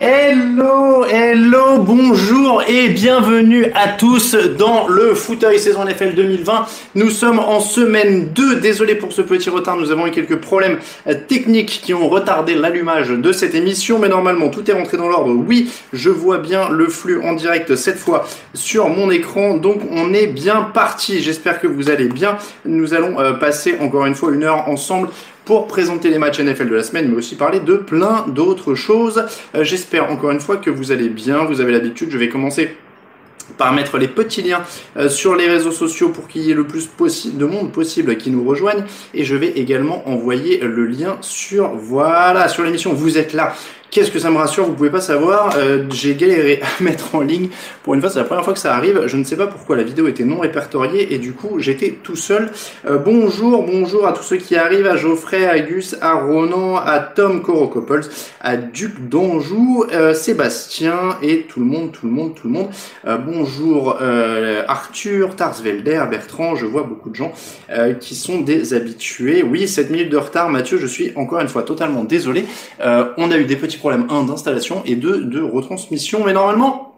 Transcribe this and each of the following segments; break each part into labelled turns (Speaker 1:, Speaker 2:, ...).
Speaker 1: Hello, hello, bonjour et bienvenue à tous dans le fauteuil saison NFL 2020. Nous sommes en semaine 2. Désolé pour ce petit retard, nous avons eu quelques problèmes euh, techniques qui ont retardé l'allumage de cette émission, mais normalement tout est rentré dans l'ordre. Oui, je vois bien le flux en direct cette fois sur mon écran, donc on est bien parti. J'espère que vous allez bien. Nous allons euh, passer encore une fois une heure ensemble pour présenter les matchs NFL de la semaine, mais aussi parler de plein d'autres choses. Euh, j'espère encore une fois que vous allez bien, vous avez l'habitude, je vais commencer par mettre les petits liens euh, sur les réseaux sociaux pour qu'il y ait le plus de monde possible qui nous rejoignent et je vais également envoyer le lien sur voilà sur l'émission vous êtes là Qu'est-ce que ça me rassure? Vous pouvez pas savoir. Euh, j'ai galéré à mettre en ligne. Pour une fois, c'est la première fois que ça arrive. Je ne sais pas pourquoi la vidéo était non répertoriée et du coup, j'étais tout seul. Euh, bonjour, bonjour à tous ceux qui arrivent, à Geoffrey, à Gus, à Ronan, à Tom Corocopoulos, à Duc d'Anjou, Sébastien et tout le monde, tout le monde, tout le monde. Bonjour Arthur, Tarsvelder, Bertrand. Je vois beaucoup de gens qui sont des habitués. Oui, 7 minutes de retard, Mathieu. Je suis encore une fois totalement désolé. on a eu des petits problème 1 d'installation et 2 de retransmission. Mais normalement,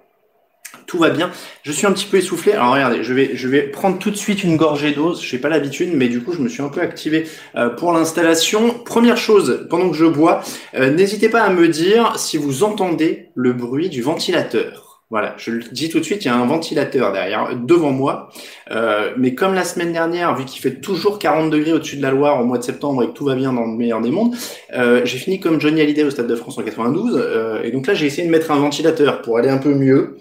Speaker 1: tout va bien. Je suis un petit peu essoufflé. Alors regardez, je vais, je vais prendre tout de suite une gorgée d'eau. Je n'ai pas l'habitude, mais du coup, je me suis un peu activé euh, pour l'installation. Première chose, pendant que je bois, euh, n'hésitez pas à me dire si vous entendez le bruit du ventilateur. Voilà, je le dis tout de suite, il y a un ventilateur derrière, devant moi. Euh, mais comme la semaine dernière, vu qu'il fait toujours 40 degrés au-dessus de la Loire au mois de septembre et que tout va bien dans le meilleur des mondes, euh, j'ai fini comme Johnny Hallyday au Stade de France en 92. Euh, et donc là, j'ai essayé de mettre un ventilateur pour aller un peu mieux.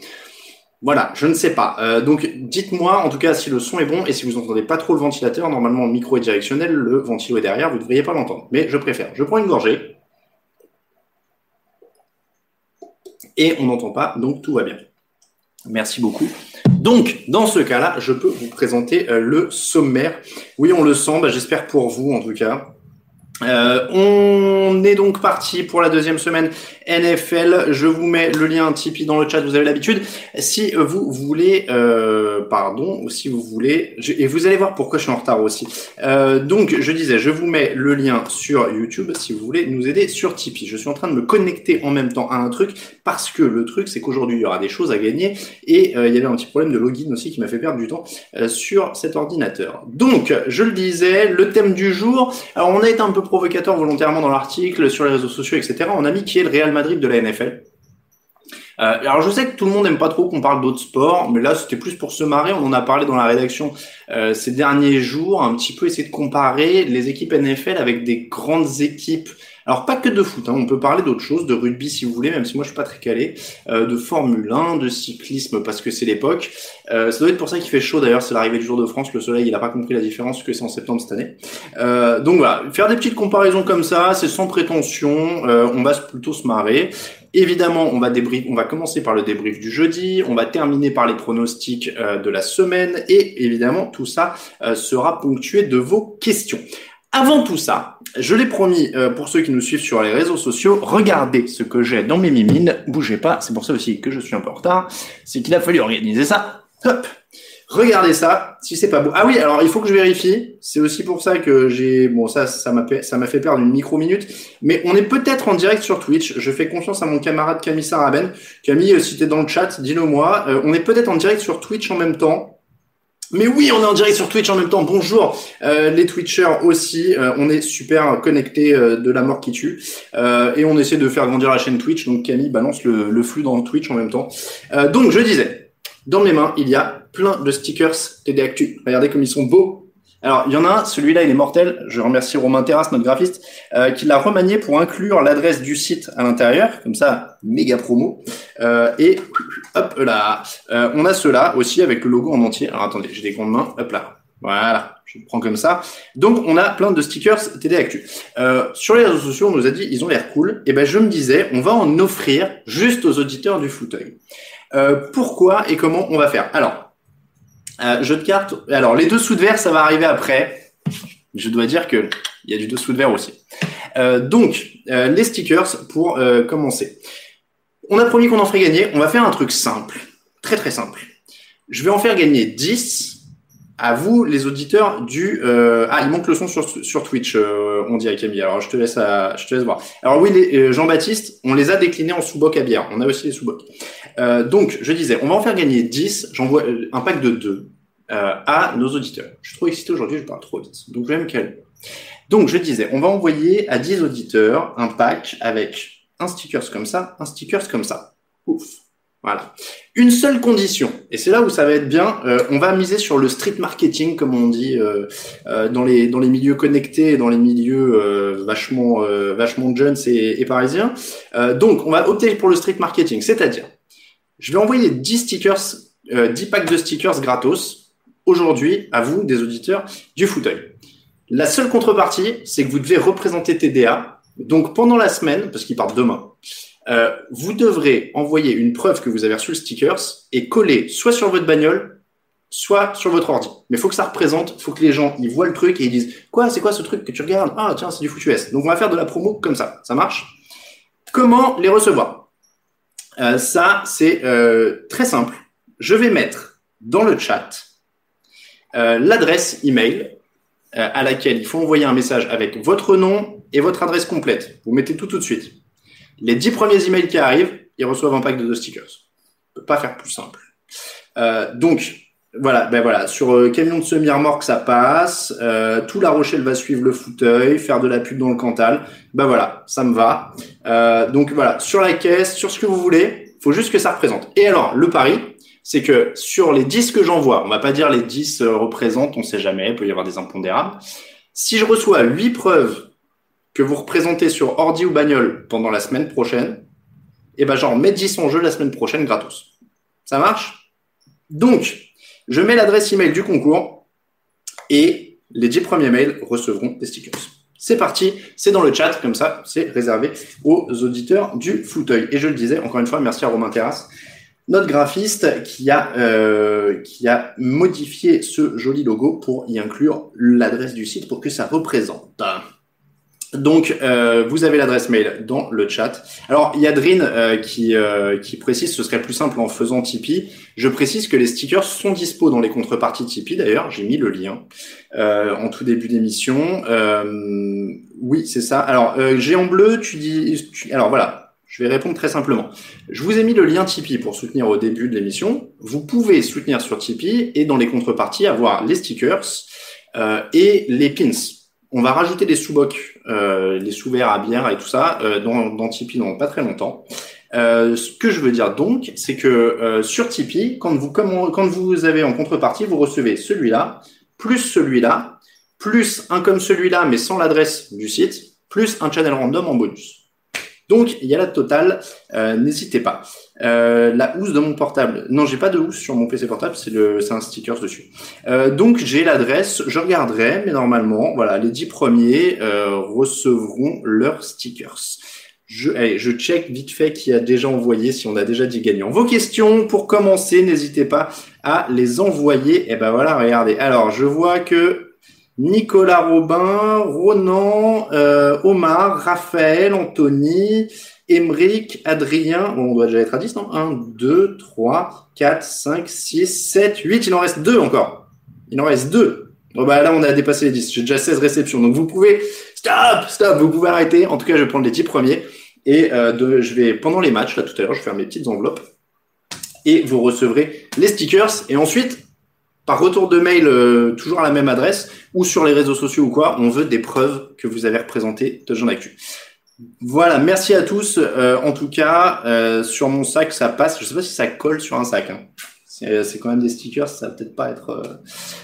Speaker 1: Voilà, je ne sais pas. Euh, donc dites-moi en tout cas si le son est bon et si vous entendez pas trop le ventilateur. Normalement, le micro est directionnel, le ventilo est derrière, vous ne devriez pas l'entendre. Mais je préfère. Je prends une gorgée. Et on n'entend pas, donc tout va bien. Merci beaucoup. Donc, dans ce cas-là, je peux vous présenter euh, le sommaire. Oui, on le sent, bah, j'espère pour vous en tout cas. Euh, on est donc parti pour la deuxième semaine NFL. Je vous mets le lien Tipeee dans le chat, vous avez l'habitude. Si vous voulez, euh, pardon, ou si vous voulez, et vous allez voir pourquoi je suis en retard aussi. Euh, donc, je disais, je vous mets le lien sur YouTube si vous voulez nous aider sur Tipeee. Je suis en train de me connecter en même temps à un truc parce que le truc, c'est qu'aujourd'hui, il y aura des choses à gagner et euh, il y avait un petit problème de login aussi qui m'a fait perdre du temps sur cet ordinateur. Donc, je le disais, le thème du jour. Alors, on été un peu provocateur volontairement dans l'article, sur les réseaux sociaux, etc. On a mis qui est le Real Madrid de la NFL. Euh, alors je sais que tout le monde n'aime pas trop qu'on parle d'autres sports, mais là c'était plus pour se marrer. On en a parlé dans la rédaction euh, ces derniers jours, un petit peu essayer de comparer les équipes NFL avec des grandes équipes alors pas que de foot, hein, on peut parler d'autres choses, de rugby si vous voulez, même si moi je suis pas très calé, euh, de Formule 1, de cyclisme parce que c'est l'époque. Euh, ça doit être pour ça qu'il fait chaud d'ailleurs, c'est l'arrivée du jour de France, le soleil il a pas compris la différence que c'est en septembre cette année. Euh, donc voilà, faire des petites comparaisons comme ça, c'est sans prétention, euh, on va plutôt se marrer. Évidemment, on va débrief, on va commencer par le débrief du jeudi, on va terminer par les pronostics euh, de la semaine et évidemment tout ça euh, sera ponctué de vos questions. Avant tout ça, je l'ai promis euh, pour ceux qui nous suivent sur les réseaux sociaux, regardez ce que j'ai dans mes mimines, bougez pas, c'est pour ça aussi que je suis un peu en retard, c'est qu'il a fallu organiser ça. Hop Regardez ça, si c'est pas beau. Ah oui, alors il faut que je vérifie. C'est aussi pour ça que j'ai bon ça ça m'a fait perdre une micro minute, mais on est peut-être en direct sur Twitch. Je fais confiance à mon camarade Camille Saraben. Camille, euh, si t'es dans le chat, dis-le moi. Euh, on est peut-être en direct sur Twitch en même temps. Mais oui, on est en direct sur Twitch en même temps. Bonjour euh, les Twitchers aussi. Euh, on est super connectés euh, de la mort qui tue. et on essaie de faire grandir la chaîne Twitch. Donc Camille balance le, le flux dans Twitch en même temps. donc je disais, dans mes mains, il y a plein de stickers TD Actu. Regardez comme ils sont beaux. Alors, il y en a un, celui-là, il est mortel. Je remercie Romain Terrasse, notre graphiste, euh, qui l'a remanié pour inclure l'adresse du site à l'intérieur. Comme ça, méga promo. Euh, et hop là, euh, on a cela aussi avec le logo en entier. Alors attendez, j'ai des grandes mains. Hop là. Voilà, je prends comme ça. Donc, on a plein de stickers TD Actu. Euh, sur les réseaux sociaux, on nous a dit, ils ont l'air cool. Et ben, je me disais, on va en offrir juste aux auditeurs du fauteuil. Euh, pourquoi et comment on va faire? Alors, euh, jeu de cartes. Alors, les dessous de verre, ça va arriver après. Je dois dire que il y a du dessous de verre aussi. Euh, donc, euh, les stickers pour euh, commencer. On a promis qu'on en ferait gagner. On va faire un truc simple, très très simple. Je vais en faire gagner 10 à vous, les auditeurs du. Euh, ah, il manque le son sur, Twitch, euh, on dit à Camille. Alors, je te laisse, à, je te laisse voir. Alors, oui, euh, Jean-Baptiste, on les a déclinés en sous-boc à bière. On a aussi les sous-bocs. donc, je disais, on va en faire gagner 10. J'envoie un pack de 2 à nos auditeurs. Je suis trop excité aujourd'hui, je parle trop vite. Donc, je vais me calmer. Donc, je disais, on va envoyer à 10 auditeurs un pack avec un stickers comme ça, un stickers comme ça. Ouf. Voilà. Une seule condition, et c'est là où ça va être bien, euh, on va miser sur le street marketing, comme on dit, euh, euh, dans, les, milieux connectés, dans les milieux vachement, vachement jeunes et, et parisiens. donc, on va opter pour le street marketing, c'est-à-dire, je vais envoyer 10 stickers, 10 packs de stickers gratos aujourd'hui à vous, des auditeurs du fauteuil. La seule contrepartie, c'est que vous devez représenter TDA. Donc, pendant la semaine, parce qu'ils partent demain, euh, vous devrez envoyer une preuve que vous avez reçu le stickers et coller soit sur votre bagnole, soit sur votre ordi. Mais il faut que ça représente, il faut que les gens ils voient le truc et ils disent quoi, c'est quoi ce truc que tu regardes? Ah tiens, c'est du FootUS. Donc on va faire de la promo comme ça, ça marche? Comment les recevoir? Euh, Ça c'est euh, très simple. Je vais mettre dans le chat l'adresse email à laquelle il faut envoyer un message avec votre nom et votre adresse complète. Vous mettez tout tout de suite. Les dix premiers emails qui arrivent, ils reçoivent un pack de deux stickers. On peut pas faire plus simple. Euh, donc, voilà, ben voilà, sur euh, camion de semi-remorque, ça passe? Euh, tout La Rochelle va suivre le fauteuil, faire de la pub dans le Cantal. Ben voilà, ça me va. Euh, donc voilà, sur la caisse, sur ce que vous voulez, faut juste que ça représente. Et alors, le pari, c'est que sur les 10 que j'envoie, on va pas dire les 10 euh, représentent, on sait jamais, il peut y avoir des impondérables. Si je reçois 8 preuves que vous représentez sur ordi ou bagnole pendant la semaine prochaine, et eh ben genre mets 10 en jeu la semaine prochaine gratos. Ça marche? Donc, je mets l'adresse email du concours et les 10 premiers mails recevront des stickers. C'est parti, c'est dans le chat, comme ça, c'est réservé aux auditeurs du fauteuil. Et je le disais, encore une fois, merci à Romain Terrasse, notre graphiste qui a, euh, qui a modifié ce joli logo pour y inclure l'adresse du site pour que ça représente. Donc, euh, vous avez l'adresse mail dans le chat. Alors, il euh, qui, euh, qui précise ce serait plus simple en faisant Tipeee. Je précise que les stickers sont dispo dans les contreparties Tipeee. D'ailleurs, j'ai mis le lien en tout début d'émission. oui, c'est ça. Alors, géant bleu, tu dis... Alors, voilà. Je vais répondre très simplement. Je vous ai mis le lien Tipeee pour soutenir au début de l'émission. Vous pouvez soutenir sur Tipeee et dans les contreparties avoir les stickers et les pins on va rajouter des sous-bocs, euh, les sous-verts à bière et tout ça euh, dans, dans Tipeee dans pas très longtemps. Euh, ce que je veux dire donc, c'est que euh, sur Tipeee, quand vous, quand vous avez en contrepartie, vous recevez celui-là, plus celui-là, plus un comme celui-là, mais sans l'adresse du site, plus un channel random en bonus. Donc, il y a la totale. Euh, n'hésitez pas. Euh, la housse de mon portable. Non, j'ai pas de housse sur mon PC portable. C'est le, c'est un sticker dessus. Euh, donc, j'ai l'adresse. Je regarderai, mais normalement, voilà, les dix premiers recevront leurs stickers. Je, allez, je check vite fait qui a déjà envoyé, si on a déjà dit gagnant. Vos questions, pour commencer, n'hésitez pas à les envoyer. Et eh ben voilà, regardez. Alors, je vois que Nicolas Robin, Ronan, euh, Omar, Raphaël, Anthony, Emeric, Adrien. Bon, on doit déjà être à 10, non? 1, 2, 3, 4, 5, 6, 7, 8. Il en reste 2 encore. Il en reste 2. Bon, bah là, on a dépassé les 10. J'ai déjà 16 réceptions. Donc, vous pouvez. Stop Stop Vous pouvez arrêter. En tout cas, je vais prendre les 10 premiers. Et euh, de, je vais, pendant les matchs, là tout à l'heure, je vais faire mes petites enveloppes. Et vous recevrez les stickers. Et ensuite, par retour de mail, euh, toujours à la même adresse, ou sur les réseaux sociaux ou quoi, on veut des preuves que vous avez représentées de Jean Actu. Voilà, merci à tous. Euh, en tout cas, euh, sur mon sac, ça passe. Je sais pas si ça colle sur un sac. Hein. C'est quand même des stickers, ça va peut-être pas être, euh,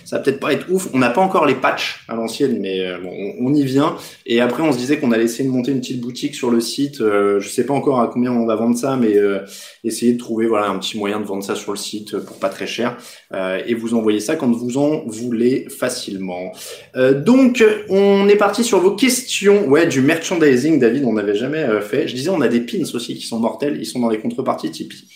Speaker 1: ça va peut-être pas être ouf. On n'a pas encore les patchs à l'ancienne, mais euh, bon, on, y vient. Et après, on se disait qu'on allait essayer de monter une petite boutique sur le site. Euh, je sais pas encore à combien on va vendre ça, mais essayer de trouver voilà un petit moyen de vendre ça sur le site pour pas très cher et vous envoyer ça quand vous en voulez facilement. donc, on est parti sur vos questions. Ouais, du merchandising, David, on n'avait jamais fait. Je disais, on a des pins aussi qui sont mortels. Ils sont dans les contreparties Tipeee.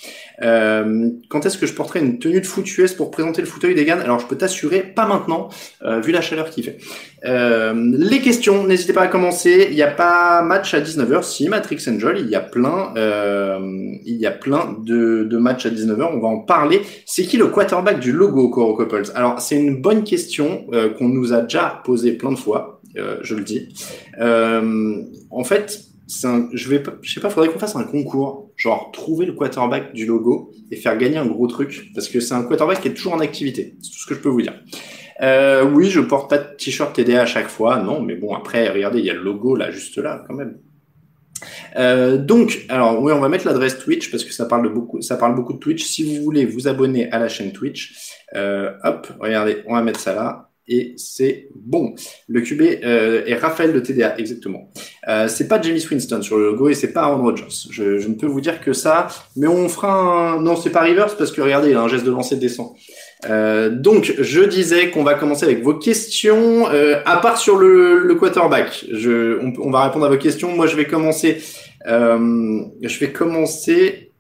Speaker 1: Euh, quand est-ce que je porterai une tenue de foot pour présenter le fauteuil des Alors, je peux t'assurer, pas maintenant, euh, vu la chaleur qu'il fait. Euh, les questions, n'hésitez pas à commencer. Il n'y a pas match à 19h. Si, Matrix Angel, il y a plein, euh, il y a plein de, de matchs à 19h. On va en parler. C'est qui le quarterback du logo Coro Couples Alors, c'est une bonne question qu'on nous a déjà posée plein de fois. Je le dis. en fait, je vais, je sais pas, faudrait qu'on fasse un concours, genre trouver le quarterback du logo et faire gagner un gros truc, parce que c'est un quarterback qui est toujours en activité. C'est tout ce que je peux vous dire. Euh, oui, je porte pas de t-shirt TDA à chaque fois, non, mais bon, après, regardez, il y a le logo là, juste là, quand même. Euh, donc, alors oui, on va mettre l'adresse Twitch parce que ça parle de beaucoup, ça parle beaucoup de Twitch. Si vous voulez vous abonner à la chaîne Twitch, euh, hop, regardez, on va mettre ça là et c'est bon. Le QB euh, est Raphaël de TDA, exactement. Euh, c'est pas Jamie Winston sur le logo et c'est pas Aaron Rodgers. Je, je, ne peux vous dire que ça, mais on fera un... Non, c'est pas Rivers parce que regardez, il a un geste de lancer descend. Euh, donc, je disais qu'on va commencer avec vos questions. Euh, à part sur le, le quarterback, je, on, on, va répondre à vos questions. Moi, je vais commencer. Euh, je vais commencer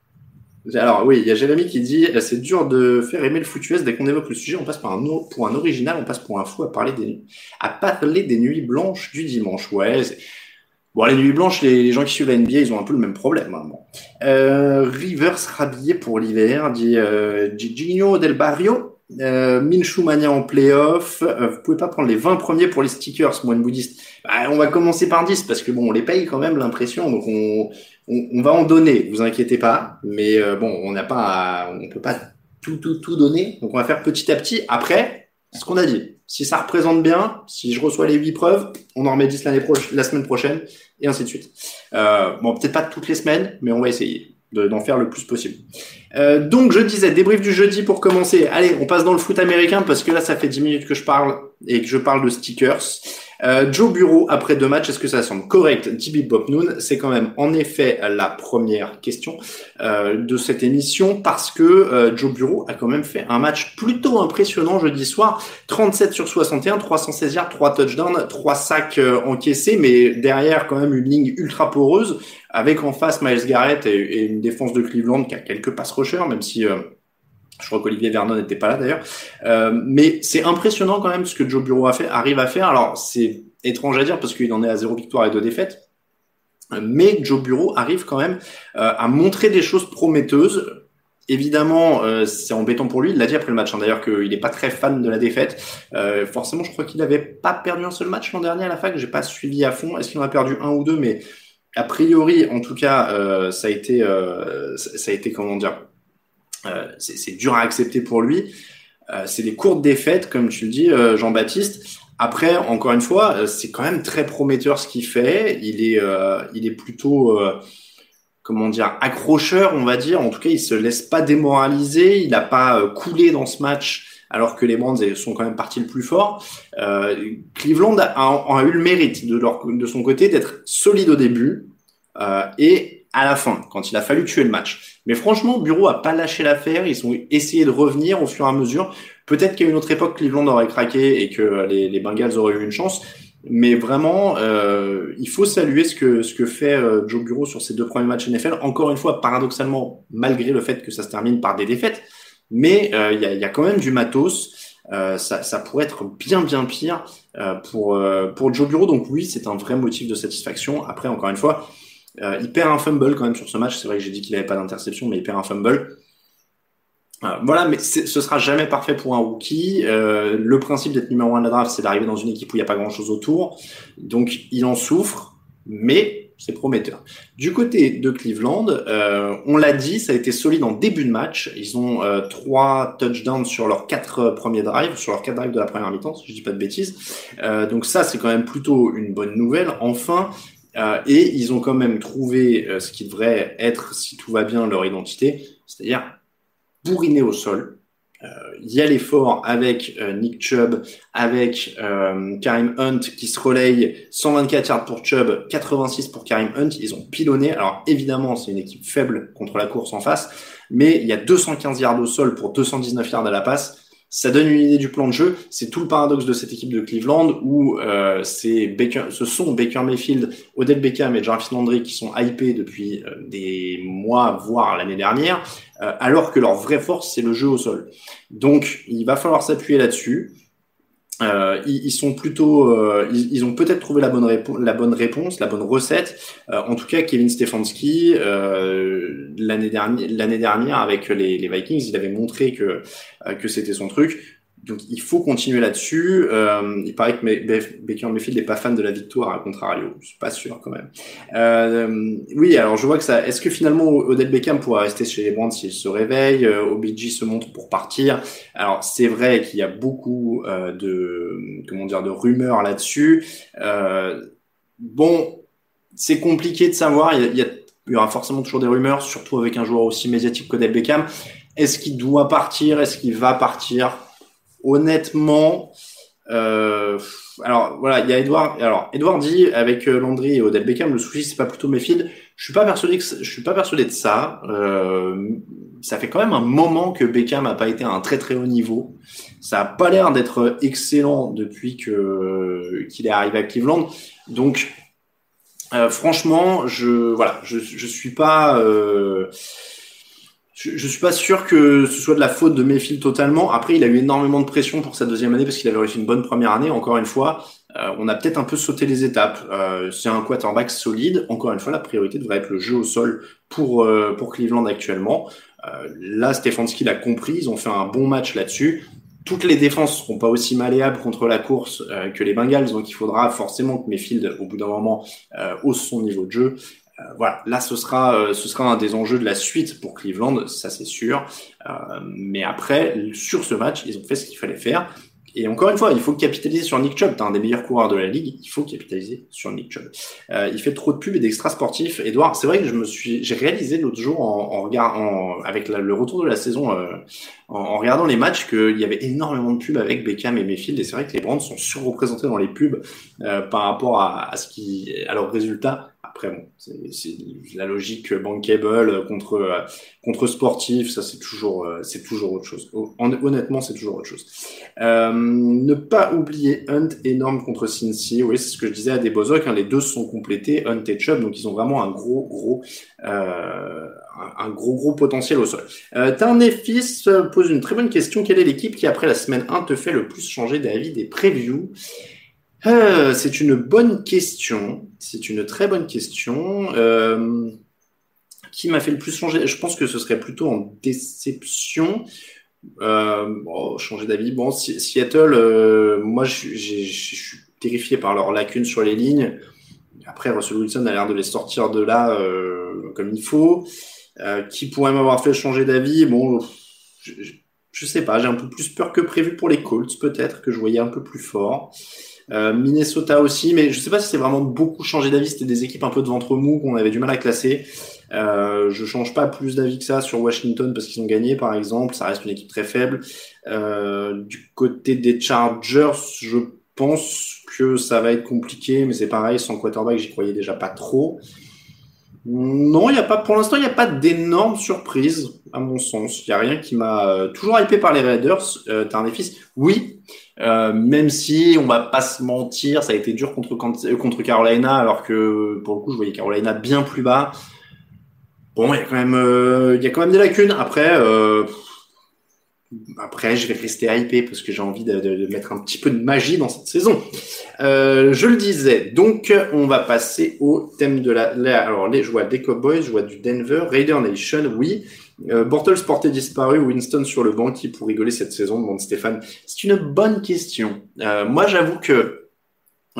Speaker 1: alors oui, il y a Jérémy qui dit c'est dur de faire aimer le foot dès qu'on évoque le sujet, on passe par un pour un original, on passe pour un fou à parler des à parler des nuits blanches du dimanche. Ouais. Bon, les nuits blanches, les, gens qui suivent la NBA, ils ont un peu le même problème. Hein, euh, Rivers rhabillé pour l'hiver, dit euh, Del Barrio. Euh, Minshu Mania en playoff. Euh, vous pouvez pas prendre les 20 premiers pour les stickers, moine bouddhiste. Bah, on va commencer par 10 parce que bon, on les paye quand même l'impression, donc on, on, va en donner, vous inquiétez pas. Mais euh, bon, on n'a pas, on peut pas tout, tout, tout donner. Donc on va faire petit à petit. Après, ce qu'on a dit. Si ça représente bien, si je reçois les 8 preuves, on en remet 10 l'année la semaine prochaine, et ainsi de suite. Euh, bon, peut-être pas toutes les semaines, mais on va essayer d'en faire le plus possible. Euh, donc je disais, débrief du jeudi pour commencer. Allez, on passe dans le foot américain parce que là, ça fait 10 minutes que je parle et que je parle de stickers. Euh, Joe Bureau, après deux matchs, est-ce que ça semble correct? Tibi Bob Noon, c'est quand même en effet la première question euh, de cette émission parce que euh, Joe Bureau a quand même fait un match plutôt impressionnant jeudi soir. 37 sur 61, 316 yards, 3 touchdowns, 3 sacs euh, encaissés, mais derrière quand même une ligne ultra poreuse avec en face Miles Garrett et, une défense de Cleveland qui a quelques pass rushers, même si je crois qu'Olivier Vernon n'était pas là d'ailleurs. Euh, mais c'est impressionnant quand même ce que Joe Bureau arrive à faire. Alors c'est étrange à dire parce qu'il en est à zéro victoire et deux défaites. Mais Joe Bureau arrive quand même euh, à montrer des choses prometteuses. Évidemment, euh, c'est embêtant pour lui. Il l'a dit après le match, hein, d'ailleurs, qu'il n'est pas très fan de la défaite. Forcément, je crois qu'il n'avait pas perdu un seul match l'an dernier à la fac. J'ai pas suivi à fond. Est-ce qu'il en a perdu un ou deux? Mais a priori, en tout cas, ça a été, ça a été comment dire, euh, c'est dur à accepter pour lui. Euh, c'est des courtes défaites, comme tu le dis, euh, Jean-Baptiste. Après, encore une fois, c'est quand même très prometteur ce qu'il fait. Il est, il est plutôt, comment dire, accrocheur, on va dire. En tout cas, il se laisse pas démoraliser. Il n'a pas coulé dans ce match alors que les Brands sont quand même partis le plus fort. Cleveland a, eu le mérite de son côté d'être solide au début et à la fin, quand il a fallu tuer le match. Mais franchement, Bureau a pas lâché l'affaire. Ils ont essayé de revenir au fur et à mesure. Peut-être qu'à une autre époque, Cleveland aurait craqué et que les, les Bengals auraient eu une chance. Mais vraiment, euh, il faut saluer ce que, ce que fait euh, Joe Bureau sur ses deux premiers matchs NFL. Encore une fois, paradoxalement, malgré le fait que ça se termine par des défaites. Mais euh, il y, a, y, a, quand même du matos. Euh, ça, ça, pourrait être bien bien pire euh, pour pour Joe Bureau. Donc oui, c'est un vrai motif de satisfaction. Après, encore une fois, euh, il perd un fumble quand même sur ce match. C'est vrai que j'ai dit qu'il n'avait pas d'interception, mais il perd un fumble. Euh, voilà, mais ce sera jamais parfait pour un rookie. Euh, le principe d'être numéro un de la draft, c'est d'arriver dans une équipe où il n'y a pas grand-chose autour. Donc, il en souffre, mais c'est prometteur. Du côté de Cleveland, on l'a dit, ça a été solide en début de match. Ils ont trois touchdowns sur leurs quatre premiers drives, sur leurs quatre drives de la première mi-temps, si je dis pas de bêtises. Donc ça, c'est quand même plutôt une bonne nouvelle. Enfin, euh, et ils ont quand même trouvé euh, ce qui devrait être, si tout va bien, leur identité, c'est-à-dire bourriner au sol, il y a avec Nick Chubb, avec Karim Hunt qui se relaye 124 yards pour Chubb, 86 pour Karim Hunt. Ils ont pilonné. Alors évidemment, c'est une équipe faible contre la course en face, mais il y a 215 yards au sol pour 219 yards à la passe. Ça donne une idée du plan de jeu. C'est tout le paradoxe de cette équipe de Cleveland où euh, Baker, ce sont Baker Mayfield, Odell Beckham et Jarvis Landry qui sont hypés depuis euh, des mois, voire l'année dernière, euh, alors que leur vraie force c'est le jeu au sol. Donc il va falloir s'appuyer là-dessus. Euh, ils, sont plutôt, euh, ils, ont peut-être trouvé la bonne, la bonne réponse, la bonne recette. Euh, en tout cas, Kevin Stefanski, l'année dernière, l'année dernière avec les, les, Vikings, il avait montré que que c'était son truc. Donc il faut continuer là-dessus. Euh, il paraît que Baker Mayfield n'est pas fan de la victoire, à contrario. Je suis pas sûr quand même. Euh, oui, alors je vois que ça. Est-ce que finalement Odell Beckham pourra rester chez les Brands s'il se réveille euh, OBJ se montre pour partir? Alors c'est vrai qu'il y a beaucoup euh, de comment dire de rumeurs là-dessus. Euh, bon, c'est compliqué de savoir. Il y, il, y a, il y aura forcément toujours des rumeurs, surtout avec un joueur aussi médiatique qu'Odell Beckham. Est-ce qu'il doit partir? Est-ce qu'il va partir? Honnêtement, euh, alors voilà, il y a Edouard. Alors Edouard dit avec euh, Landry et Odell Beckham, le souci c'est pas plutôt Mayfield. Je suis pas persuadé que je suis pas persuadé de ça. Euh, ça fait quand même un moment que Beckham a pas été à un très très haut niveau. Ça a pas l'air d'être excellent depuis que qu'il est arrivé à Cleveland. Donc franchement, je voilà, je suis pas je, je suis pas sûr que ce soit de la faute de Mayfield totalement. Après, il a eu énormément de pression pour sa deuxième année parce qu'il avait réussi une bonne première année. Encore une fois, euh, on a peut-être un peu sauté les étapes. Euh, c'est un quarterback solide. Encore une fois, la priorité devrait être le jeu au sol pour euh, pour Cleveland actuellement. Euh, là, Stefanski l'a compris. Ils ont fait un bon match là-dessus. Toutes les défenses seront pas aussi malléables contre la course que les Bengals, donc il faudra forcément que Mayfield, au bout d'un moment, hausse son niveau de jeu. Euh, voilà, là ce sera euh, ce sera un des enjeux de la suite pour Cleveland, ça c'est sûr. Euh, mais après, sur ce match, ils ont fait ce qu'il fallait faire. Et encore une fois, il faut capitaliser sur Nick Chubb. Un des meilleurs coureurs de la ligue. Il faut capitaliser sur Nick Chubb. Euh, il fait trop de pubs et d'extra sportifs. Edouard, c'est vrai que je me suis, j'ai réalisé l'autre jour en, en regardant, avec le retour de la saison, euh, en, en, regardant les matchs, qu'il y avait énormément de pubs avec Beckham et Mayfield. Et c'est vrai que les Brands sont surreprésentés dans les pubs par rapport à, à, ce qui, à leurs résultats. Après, c'est la logique bankable contre contre sportif, ça c'est toujours c'est toujours autre chose. Honnêtement, c'est toujours autre chose. Euh, ne pas oublier Hunt énorme contre Cincy. Oui, c'est ce que je disais à des Hein, les deux sont complétés, Hunt et Chubb, donc ils ont vraiment un gros gros euh, un gros gros potentiel au sol. Euh, Tarnefis pose une très bonne question. Quelle est l'équipe qui après la semaine 1 te fait le plus changer d'avis des previews? Euh, c'est une bonne question. C'est une très bonne question. Euh, qui m'a fait le plus changer Je pense que ce serait plutôt en déception. Euh, changer d'avis. Bon, Seattle, moi, je suis terrifié par leurs lacunes sur les lignes. Après, Russell Wilson a l'air de les sortir de là comme il faut. Qui pourrait m'avoir fait changer d'avis Bon, je, je, sais pas. J'ai un peu plus peur que prévu pour les Colts, peut-être que je voyais un peu plus fort. Euh, Minnesota aussi, mais je sais pas si c'est vraiment beaucoup changé d'avis. C'était des équipes un peu de ventre mou qu'on avait du mal à classer. Euh, je change pas plus d'avis que ça sur Washington parce qu'ils ont gagné, par exemple. Ça reste une équipe très faible. Euh, du côté des Chargers, je pense que ça va être compliqué, mais c'est pareil, sans quarterback, j'y croyais déjà pas trop. Non, il y a pas, pour l'instant, il n'y a pas d'énormes surprises, à mon sens. Il n'y a rien qui m'a euh, toujours hypé par les Raiders. Euh, T'as un défi? Oui, euh, même si on va pas se mentir, ça a été dur contre contre Carolina, alors que pour le coup, je voyais Carolina bien plus bas. Bon, il y a quand même, euh, il y a quand même des lacunes. Après, euh, après, je vais rester hypé parce que j'ai envie de, mettre un petit peu de magie dans cette saison. Euh, je le disais. Donc, on va passer au thème de la. alors, les, je vois des Cowboys, je vois du Denver, Raider Nation, oui. Euh, Bortles porté disparu, Winston sur le banc, qui pour rigoler cette saison, demande Stéphane. C'est une bonne question. Euh, moi, j'avoue que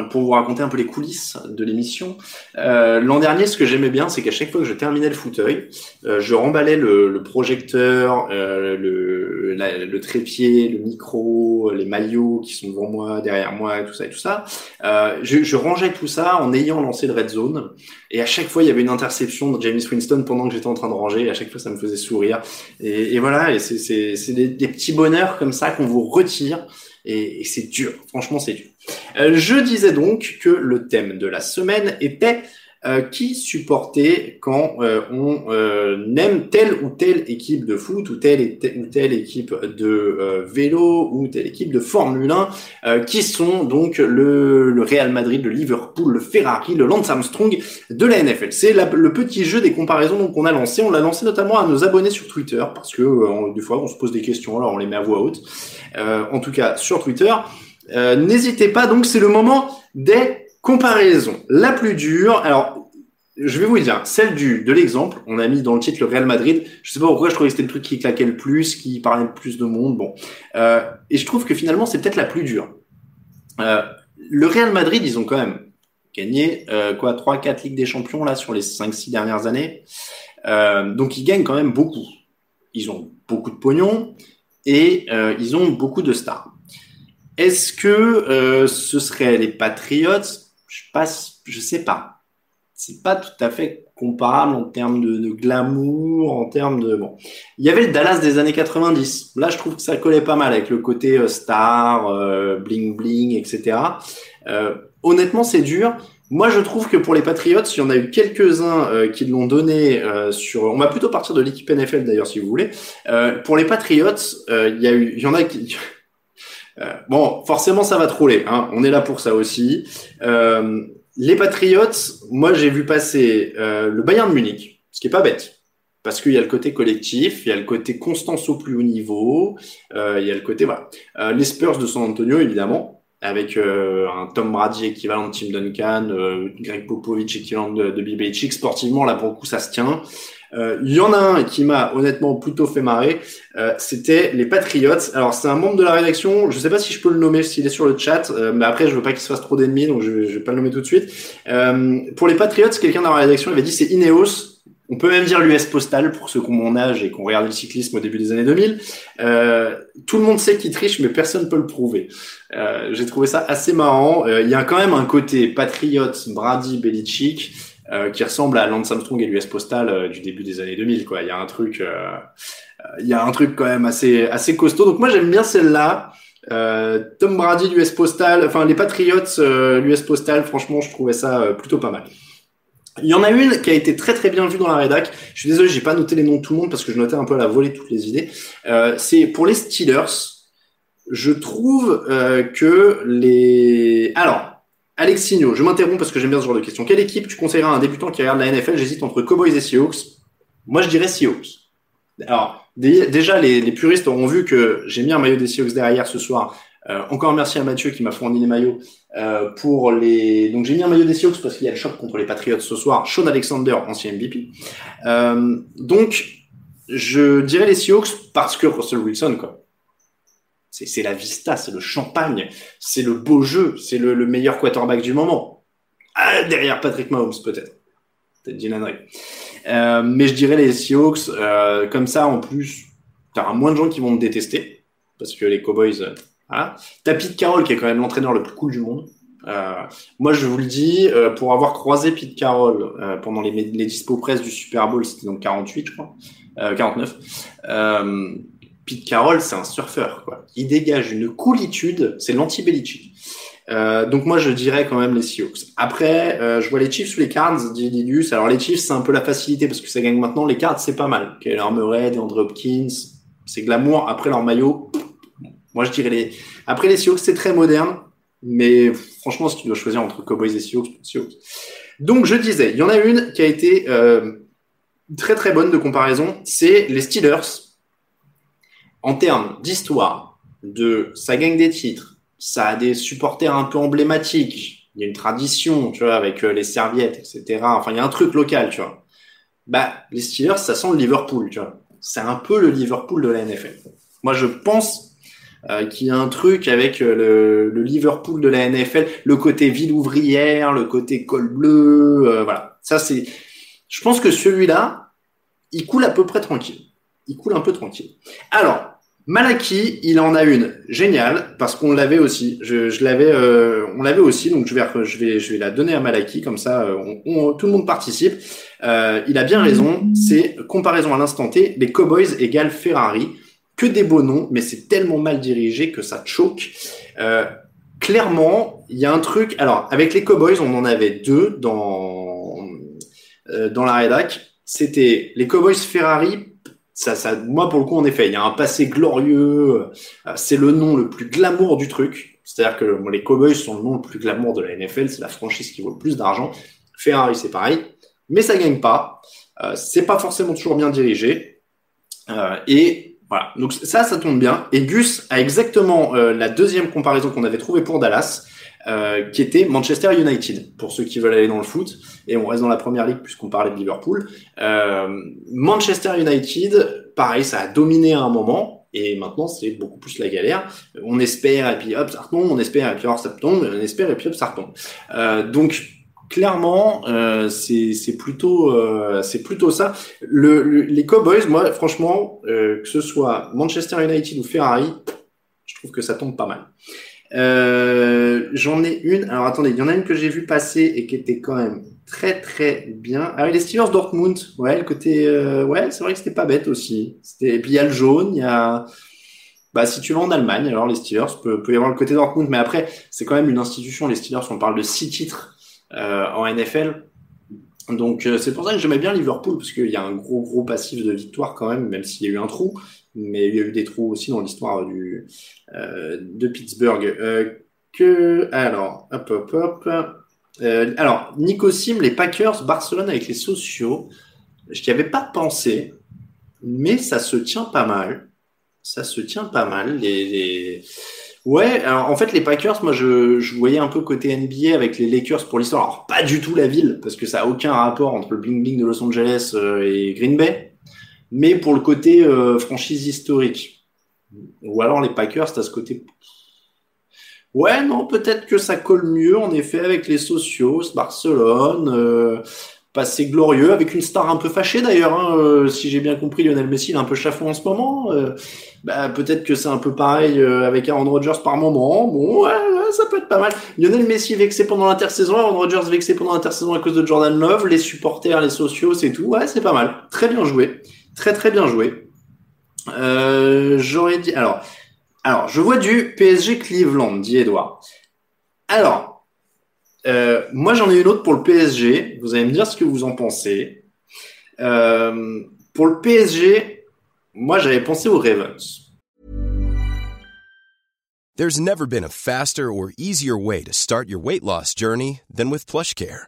Speaker 1: pour vous raconter un peu les coulisses de l'émission. Euh, L'an dernier, ce que j'aimais bien, c'est qu'à chaque fois que je terminais le fauteuil, euh, je remballais le, le projecteur, euh, le, le trépied, le micro, les maillots qui sont devant moi, derrière moi, tout ça et tout ça. Euh, je, je, rangeais tout ça en ayant lancé le red zone. Et à chaque fois, il y avait une interception de James Winston pendant que j'étais en train de ranger. Et à chaque fois, ça me faisait sourire. Et, voilà, et c'est des petits bonheurs comme ça qu'on vous retire et, c'est dur. Franchement, c'est dur. Euh, je disais donc que le thème de la semaine était euh, qui supporter quand euh, on euh, aime telle ou telle équipe de foot ou telle ou telle équipe de vélo ou telle équipe de Formule 1 qui sont donc le, le, Real Madrid, le Liverpool, le Ferrari, le Lance Armstrong de la NFL. C'est le petit jeu des comparaisons qu'on a lancé. On l'a lancé notamment à nos abonnés sur Twitter parce que des fois on se pose des questions alors on les met à voix haute. en tout cas sur Twitter. N'hésitez pas donc c'est le moment des Comparaison la plus dure. Alors, je vais vous dire, celle du de l'exemple, on a mis dans le titre le Real Madrid. Je sais pas pourquoi je trouvais que c'était le truc qui claquait le plus, qui parlait le plus de monde. Bon, euh, et je trouve que finalement c'est peut-être la plus dure. Euh, le Real Madrid, ils ont quand même gagné euh, quoi trois, quatre ligues des champions là sur les cinq, six dernières années. Donc ils gagnent quand même beaucoup. Ils ont beaucoup de pognon et ils ont beaucoup de stars. Est-ce que ce serait les Patriots je passe, sais pas. C'est pas tout à fait comparable en termes de, glamour, en termes de bon. Il y avait le Dallas des années 90. Là, je trouve que ça collait pas mal avec le côté euh, star, euh, bling bling, etc. Euh, honnêtement, c'est dur. Moi, je trouve que pour les Patriots, il y en a eu quelques-uns qui l'ont donné sur. On va plutôt partir de l'équipe NFL d'ailleurs, si vous voulez. pour les Patriots, il y en a qui. Euh, bon, forcément, ça va troller. Hein. On est là pour ça aussi. Euh, les Patriots, moi, j'ai vu passer euh, le Bayern de Munich, ce qui est pas bête. Parce qu'il y a le côté collectif, il y a le côté constance au plus haut niveau, il y a le côté voilà. les Spurs de San Antonio évidemment, avec un Tom Brady équivalent de Tim Duncan, Greg Popovich équivalent de, de Sportivement là pour le coup ça se tient. Euh, il y en a un qui m'a honnêtement plutôt fait marrer. Euh, c'était les Patriots. Alors c'est un membre de la rédaction. Je sais pas si je peux le nommer s'il est sur le chat, euh, mais après je veux pas qu'il se fasse trop d'ennemis, donc je, vais, vais pas le nommer tout de suite. pour les Patriots, quelqu'un dans la rédaction avait dit c'est Ineos. On peut même dire l'US Postal pour ceux qui ont mon âge et qui ont regardé le cyclisme au début des années 2000. tout le monde sait qu'il triche, mais personne ne peut le prouver. J'ai trouvé ça assez marrant. Il y a quand même un côté Patriots, Brady, Belichick. Euh, qui ressemble à Lance Armstrong et l'US Postal euh, du début des années 2000. Quoi. Il y a un truc, euh, il y a un truc quand même assez, assez costaud. Donc moi j'aime bien celle-là. Tom Brady, l'US Postal, enfin les Patriots, l'US Postal, franchement je trouvais ça plutôt pas mal. Il y en a une qui a été très très bien vue dans la rédac. Je suis désolé, j'ai pas noté les noms de tout le monde parce que je notais un peu à la volée toutes les idées. c'est pour les Steelers. Je trouve que les alors Alexinho, je m'interromps parce que j'aime bien ce genre de questions. Quelle équipe tu conseillerais à un débutant qui regarde la NFL J'hésite entre Cowboys et Seahawks? Moi, je dirais Seahawks. Alors, déjà, les, puristes auront vu que j'ai mis un maillot des Seahawks derrière ce soir. Euh, encore merci à Mathieu qui m'a fourni les maillots euh, pour les. Donc j'ai mis un maillot des Seahawks parce qu'il y a le choc contre les Patriots ce soir. Sean Alexander, ancien MVP. Euh, donc je dirais les Seahawks parce que Russell Wilson, quoi. C'est la vista, c'est le champagne, c'est le beau jeu, c'est le, meilleur quarterback du moment. Ah, derrière Patrick Mahomes, peut-être. Peut-être Dylan euh, mais je dirais les Seahawks, euh, comme ça, en plus, tu auras moins de gens qui vont me détester, parce que les Cowboys, euh, voilà. T'as Pete Carroll, qui est quand même l'entraîneur le plus cool du monde. Euh, moi, je vous le dis, pour avoir croisé Pete Carroll pendant les, les dispo presse du Super Bowl, c'était donc 48, je crois, 49. Pete Carroll, c'est un surfeur. Il dégage une coolitude, c'est l'anti-Belichick. Euh, donc moi je dirais quand même les Seahawks. Après, euh, je vois les Chiefs ou les Cards, dit. Alors les Chiefs c'est un peu la facilité parce que ça gagne maintenant. Les Cards c'est pas mal. Kyler Murray, Andrew Hopkins, c'est glamour. Après leur maillot, moi je dirais les. Après les Seahawks c'est très moderne, mais franchement si tu dois choisir entre Cowboys et Seahawks, Seahawks. Donc je disais, il y en a une qui a été euh, très très bonne de comparaison, c'est les Steelers en termes d'histoire, de ça gagne des titres, ça a des supporters un peu emblématiques, il y a une tradition, tu vois, avec euh, les serviettes, etc. Enfin, il y a un truc local, tu vois. Bah, les Steelers, ça sent le Liverpool, tu vois. C'est un peu le Liverpool de la NFL. Moi, je pense euh, qui a un truc avec le, le, Liverpool de la NFL, le côté ville ouvrière, le côté col bleu, voilà. Ça c'est, je pense que celui-là, il coule à peu près tranquille. Il coule un peu tranquille. Alors, Malaki, il en a une géniale parce qu'on l'avait aussi. Je, je l'avais, euh, on l'avait aussi, donc je vais, je vais, je vais la donner à Malaki comme ça, euh, on, tout le monde participe. Euh, il a bien raison. C'est comparaison à l'instant T. Les Cowboys égale Ferrari. Que des beaux noms, mais c'est tellement mal dirigé que ça choque. Euh, clairement, il y a un truc. Alors, avec les Cowboys, on en avait deux dans euh, dans la rédac. C'était les Cowboys Ferrari ça, ça, moi, pour le coup, en effet, il y a un passé glorieux. Euh, c'est le nom le plus glamour du truc. C'est-à-dire que les Cowboys sont le nom le plus glamour de la NFL. C'est la franchise qui vaut le plus d'argent. Ferrari, c'est pareil. Mais ça gagne pas. Euh, c'est pas forcément toujours bien dirigé. Euh, et voilà. Donc ça, ça tombe bien. Et Gus a exactement la deuxième comparaison qu'on avait trouvée pour Dallas. Euh, qui était Manchester United, pour ceux qui veulent aller dans le foot, et on reste dans la première ligue puisqu'on parlait de Liverpool. Euh, Manchester United, pareil, ça a dominé à un moment, et maintenant c'est beaucoup plus la galère. On espère, et puis hop, ça retombe, on espère, et puis hop, ça retombe, on espère, et puis hop, ça retombe. Euh, donc, clairement, euh, c'est plutôt, euh, plutôt ça. Le, les Cowboys, moi, franchement, euh, que ce soit Manchester United ou Ferrari, je trouve que ça tombe pas mal. Euh, j'en ai une. Alors attendez, il y en a une que j'ai vu passer et qui était quand même très très bien. Ah oui, les Steelers Dortmund. Ouais, le côté. Euh, ouais, c'est vrai que c'était pas bête aussi. Et puis il y a le jaune, il y a. Bah, si tu vas en Allemagne, alors les Steelers, peut, peut y avoir le côté Dortmund, mais après, c'est quand même une institution, les Steelers, on parle de six titres euh, en NFL. Donc c'est pour ça que j'aimais bien Liverpool, parce qu'il y a un gros gros passif de victoire quand même, même s'il y a eu un trou mais il y a eu des trous aussi dans l'histoire du euh, de Pittsburgh. Euh, que alors, hop hop hop. Euh, alors, Nico Sim, les Packers, Barcelone avec les sociaux. Je n'y avais pas pensé, mais ça se tient pas mal. Ça se tient pas mal. Les. Ouais, alors en fait, les Packers, moi, je, je voyais un peu côté NBA avec les Lakers pour l'histoire. Alors, pas du tout la ville, parce que ça a aucun rapport entre le bling bling de Los Angeles et Green Bay mais pour le côté euh, franchise historique. Ou alors les Packers, à ce côté. Ouais, non, peut-être que ça colle mieux, en effet, avec les socios, Barcelone, euh, passé glorieux, avec une star un peu fâchée d'ailleurs. Hein, euh, si j'ai bien compris, Lionel Messi, il est un peu chafouin en ce moment. Bah, peut-être que c'est un peu pareil avec Aaron Rodgers par moment. Bon, ouais, ça peut être pas mal. Lionel Messi vexé pendant l'intersaison, Aaron Rodgers vexé pendant l'intersaison à cause de Jordan Love, les supporters, les socios, c'est tout. Ouais, c'est pas mal. Très bien joué. Très très bien joué. Euh, J'aurais dit. Alors, alors, je vois du PSG Cleveland, dit Edouard. Alors, euh, moi j'en ai une autre pour le PSG. Vous allez me dire ce que vous en pensez. Euh, pour le PSG, moi j'avais pensé aux Ravens.
Speaker 2: There's never been a faster or easier way to start your weight loss journey than with PlushCare.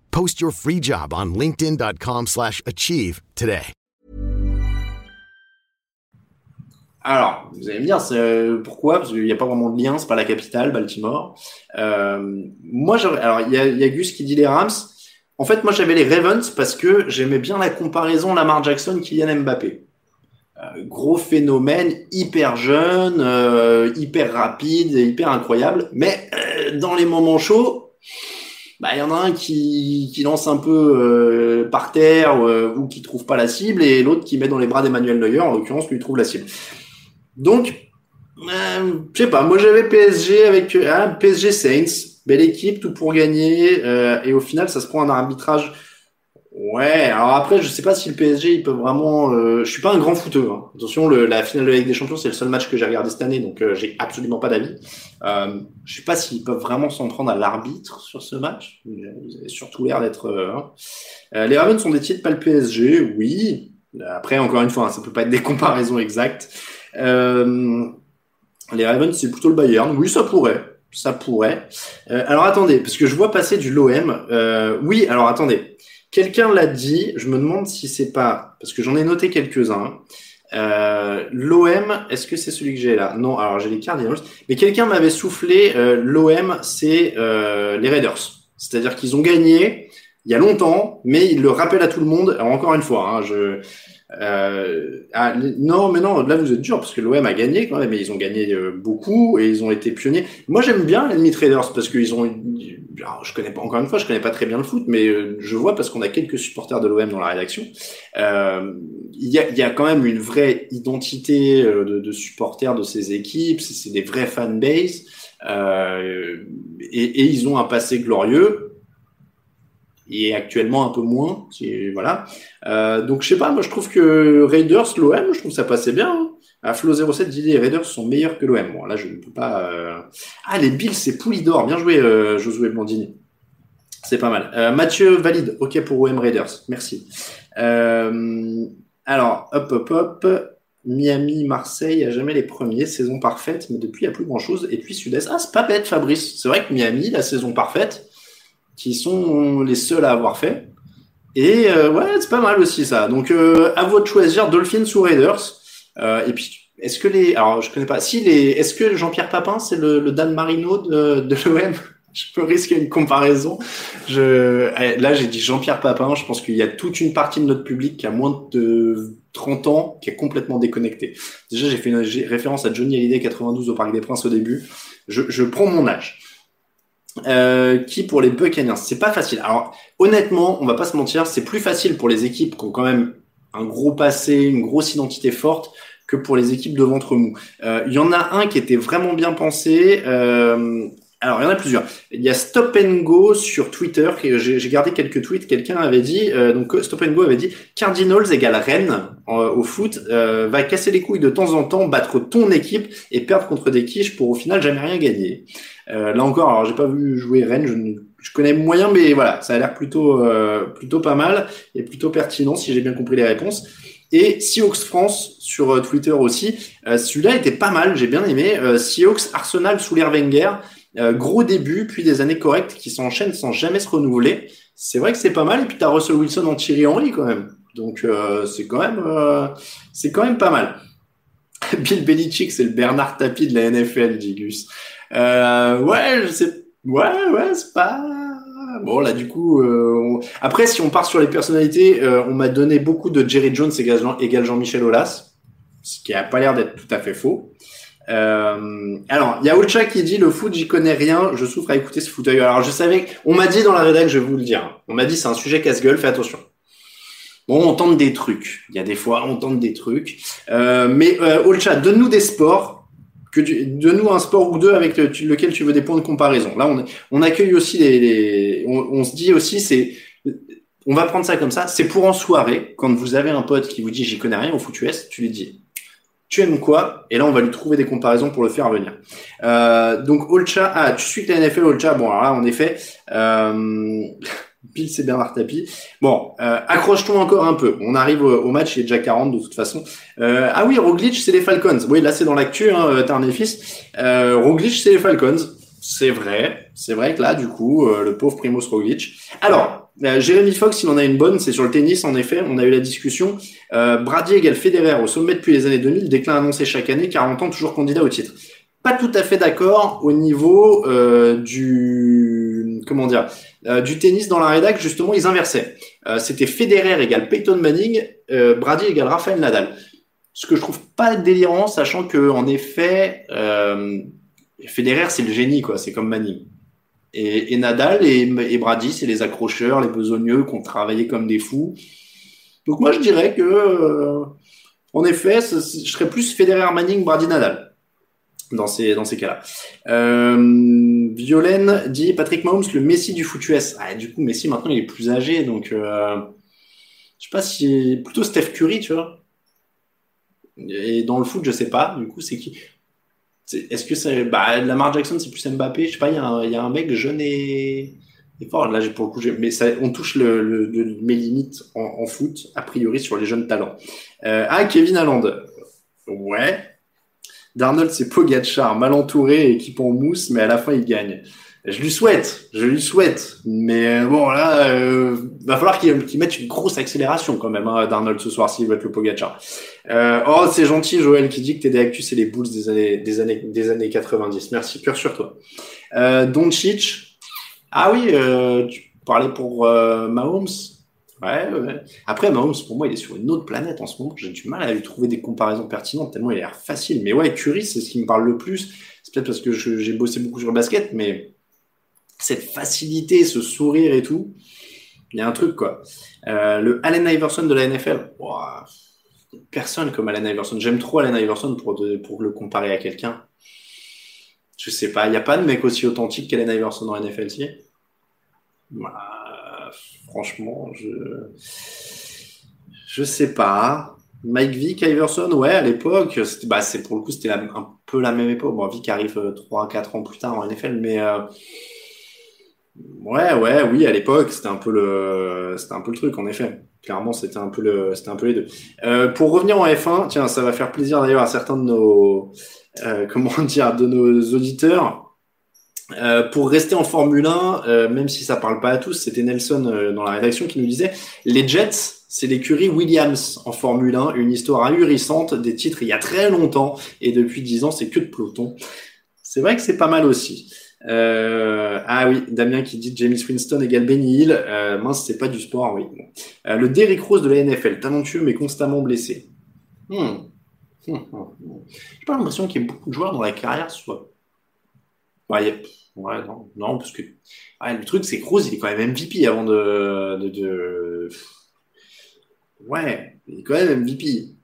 Speaker 3: Post your free job on linkedin.com slash achieve today.
Speaker 1: Alors, vous allez me dire euh, pourquoi? Parce qu'il n'y a pas vraiment de lien, c'est pas la capitale, Baltimore. Euh, moi, alors il y a, Gus qui dit les Rams. En fait, moi j'avais les Ravens parce que j'aimais bien la comparaison Lamar Jackson-Kylian Mbappé. Euh, gros phénomène, hyper jeune, euh, hyper rapide, hyper incroyable. Mais dans les moments chauds, bah il y en a un qui, qui lance un peu euh, par terre euh, ou qui trouve pas la cible et l'autre qui met dans les bras d'Emmanuel Neuer en l'occurrence lui trouve la cible. Donc euh, je sais pas, moi j'avais PSG avec euh, PSG Saints, belle équipe, tout pour gagner et au final ça se prend un arbitrage Ouais, alors après, je sais pas si le PSG, ils peuvent vraiment. Euh, je suis pas un grand footeur. Hein. Attention, le, la finale de la Ligue des Champions, c'est le seul match que j'ai regardé cette année, donc euh, j'ai absolument pas d'avis. Euh, je sais pas s'ils peuvent vraiment s'en prendre à l'arbitre sur ce match. Ils avaient surtout l'air d'être. Euh, hein. Euh, les Ravens sont des titres, pas le PSG, oui. Après, encore une fois, hein, ça peut pas être des comparaisons exactes. Euh, les Ravens, c'est plutôt le Bayern. Oui, ça pourrait. Ça pourrait. Euh, alors attendez, parce que je vois passer du l'OM. Euh, oui, alors attendez. Quelqu'un l'a dit. Je me demande si c'est pas parce que j'en ai noté quelques-uns. Euh, L'OM, est-ce que c'est celui que j'ai là? Non, alors j'ai les Cardinals. Mais quelqu'un m'avait soufflé. Euh, L'OM, c'est euh, les Raiders. C'est-à-dire qu'ils ont gagné il y a longtemps, mais ils le rappellent à tout le monde. Alors encore une fois, hein, je euh, ah, non, mais non, là vous êtes dur parce que l'OM a gagné quand même, mais ils ont gagné euh, beaucoup et ils ont été pionniers. Moi j'aime bien l'ennemi Traders parce qu'ils ont, alors, je connais pas encore une fois, je connais pas très bien le foot, mais euh, je vois parce qu'on a quelques supporters de l'OM dans la rédaction. Euh, il y, a, y a quand même une vraie identité de, de supporters de ces équipes, c'est des vrais fanbase et, et ils ont un passé glorieux et actuellement un peu moins. Voilà. Euh, donc je sais pas, moi je trouve que Raiders, l'OM, je trouve ça passait bien. Hein. À Flo 07 dit les Raiders sont meilleurs que l'OM. Bon là je ne peux pas. Euh... Ah les Bills c'est Poulidor, bien joué euh, Josué Blandini. C'est pas mal. Mathieu valide, ok pour OM Raiders, merci. Alors hop hop hop. Miami, Marseille, a jamais les premiers, saison parfaite, mais depuis il n'y a plus grand chose. Et puis Sud-Est, ah c'est pas bête Fabrice, c'est vrai que Miami, la saison parfaite, qui sont les seuls à avoir fait. Et euh, ouais, c'est pas mal aussi ça. Donc euh, à vous de choisir Dolphins ou Raiders. Euh, et puis est-ce que les, alors je connais pas, si les, est-ce que Jean-Pierre Papin c'est le, Dan Marino de, de l'OM Je peux risquer une comparaison. Je, eh, là j'ai dit Jean-Pierre Papin. Je pense qu'il y a toute une partie de notre public qui a moins de 30 ans qui est complètement déconnecté. Déjà j'ai fait une référence à Johnny Hallyday 92 au Parc des Princes au début. Je prends mon âge. Euh, qui pour les Buccaneers? C'est pas facile. Alors honnêtement, on va pas se mentir, c'est plus facile pour les équipes qui ont quand même un gros passé, une grosse identité forte que pour les équipes de ventre mou. Euh, il y en a un qui était vraiment bien pensé. Euh, alors, il y en a plusieurs. Il y a Stop and Go sur Twitter. J'ai gardé quelques tweets. Quelqu'un avait dit, euh, donc Stop and Go avait dit, Cardinals égale Rennes au foot, euh, va casser les couilles de temps en temps, battre ton équipe et perdre contre des quiches pour au final jamais rien gagner. Euh, là encore, alors j'ai pas vu jouer Rennes, je, connais moyen, mais voilà, ça a l'air plutôt euh, plutôt pas mal et plutôt pertinent si j'ai bien compris les réponses. Et Seahawks France sur euh, Twitter aussi, celui-là était pas mal, j'ai bien aimé. Seahawks Arsenal sous l'air Wenger. Gros début, puis des années correctes qui s'enchaînent sans jamais se renouveler. C'est vrai que c'est pas mal. Et puis t'as Russell Wilson en Thierry Henry quand même. Donc c'est quand même c'est quand même pas mal. Bill Belichick, c'est le Bernard Tapie de la NFL, dit Gus. ouais, je sais. Ouais, ouais, c'est pas. Bon là du coup, on... après si on part sur les personnalités, on m'a donné beaucoup de Jerry Jones égal Jean-Michel Aulas, ce qui a pas l'air d'être tout à fait faux. Euh, alors, il y a Olcha qui dit le foot, j'y connais rien, je souffre à écouter ce fauteuil. Alors, je savais, on m'a dit dans la rédac, je vais vous le dire. On m'a dit c'est un sujet casse-gueule, fais attention. Bon, on tente des trucs. Il y a des fois, on tente des trucs. Euh, mais euh, Olcha, donne-nous des sports. Que donne-nous un sport ou deux avec lequel tu veux des points de comparaison. Là, on, accueille aussi les, on, se dit aussi, c'est, on va prendre ça comme ça. C'est pour en soirée, quand vous avez un pote qui vous dit j'y connais rien au foot US, tu lui dis tu aimes quoi? Et là, on va lui trouver des comparaisons pour le faire venir. Euh, donc, Olcha, ah, tu suis que la NFL, Olcha. Bon, alors là, en effet, euh, pile, c'est Bernard Tapie. Bon, euh, accroche-toi encore un peu. On arrive au, match, il est déjà 40 de toute façon. Euh, ah oui, Roglic, c'est les Falcons. Oui, là, c'est dans l'actu, hein, un fils. Euh, Roglic, c'est les Falcons. C'est vrai. C'est vrai que là, du coup, euh, le pauvre Primoz Roglic. Alors, euh, Jérémy Fox, il en a une bonne, c'est sur le tennis, en effet, on a eu la discussion. Euh, Brady égale Federer au sommet depuis les années 2000, déclin annoncé chaque année, 40 ans, toujours candidat au titre. Pas tout à fait d'accord au niveau euh, du comment dire euh, du tennis dans la rédac, justement, ils inversaient. Euh, C'était Federer égale Peyton Manning, Brady égale Rafael Nadal. Ce que je trouve pas délirant, sachant que en effet, Federer c'est le génie, quoi. C'est comme Manning. Et, Nadal et, et Brady, c'est les accrocheurs, les besogneux qui ont travaillé comme des fous. Donc moi, je dirais que, en effet, je serais plus Federer, Manning, Brady, Nadal dans ces dans ces cas-là. Euh, Violaine dit Patrick Mahomes, le Messi du foot US. Ah, du coup, Messi maintenant il est plus âgé, donc euh, Je sais pas si plutôt Steph Curry, tu vois. Et dans le foot, je sais pas. Du coup, c'est qui? Est-ce que c'est bah, Lamar Jackson, c'est plus Mbappé Je sais pas. Il y, a un mec jeune et, fort. Là, pour le coup, mais ça, on touche le, mes limites en, foot a priori sur les jeunes talents. Euh, ah, Kevin Alland. Ouais. Darnold, c'est Pogacar, mal entouré, équipe en mousse, mais à la fin, il gagne. Je lui souhaite, je lui souhaite. Mais bon, là, euh, va falloir qu'il mette une grosse accélération quand même, hein, Darnold, ce soir, s'il veut être le Pogacar. Euh, oh, c'est gentil, Joël, qui dit que TD Actu, c'est les Bulls des années, des années, des années 90. Merci, cœur sur toi. Euh. Ah oui, euh, tu parlais pour euh, Mahomes. Ouais, ouais. Après, Mahomes, pour moi, il est sur une autre planète en ce moment. J'ai du mal à lui trouver des comparaisons pertinentes, tellement il a l'air facile. Mais ouais, Curry, c'est ce qui me parle le plus. C'est peut-être parce que j'ai bossé beaucoup sur le basket, mais cette facilité, ce sourire et tout, il y a un truc, quoi. Euh, le Allen Iverson de la NFL, personne comme Allen Iverson. J'aime trop Allen Iverson pour, le comparer à quelqu'un. Je sais pas, il n'y a pas de mec aussi authentique qu'Allen Iverson dans la NFL, si? Franchement, je je sais pas. Mike Vick, Iverson, ouais, à l'époque, bah, c'est pour le coup, c'était un peu la même époque. Bon, Vick arrive 3-4 euh, ans plus tard en NFL, mais euh, Ouais, ouais, oui, à l'époque, c'était un peu le, c'était un peu le truc, en effet. Clairement, c'était un peu le, c'était un peu les deux. Euh, pour revenir en F1, tiens, ça va faire plaisir d'ailleurs à certains de nos, comment dire, de nos auditeurs. Euh, pour rester en Formule 1, euh, même si ça parle pas à tous, c'était Nelson euh, dans la rédaction qui nous disait les Jets, c'est l'écurie Williams en Formule 1, une histoire ahurissante, des titres il y a très longtemps, et depuis 10 ans, c'est que de peloton. C'est vrai que c'est pas mal aussi. Ah oui, Damien qui dit James Winston égale Benny Hill. Mince, c'est pas du sport, oui. Le Derrick Rose de la NFL, talentueux mais constamment blessé. Hmm. Hmm, hmm, J'ai pas l'impression qu'il y ait beaucoup de joueurs dans la carrière soit. Ouais, ouais non, non, parce que le truc c'est que il est quand même MVP avant de. Ouais, il est quand même MVP.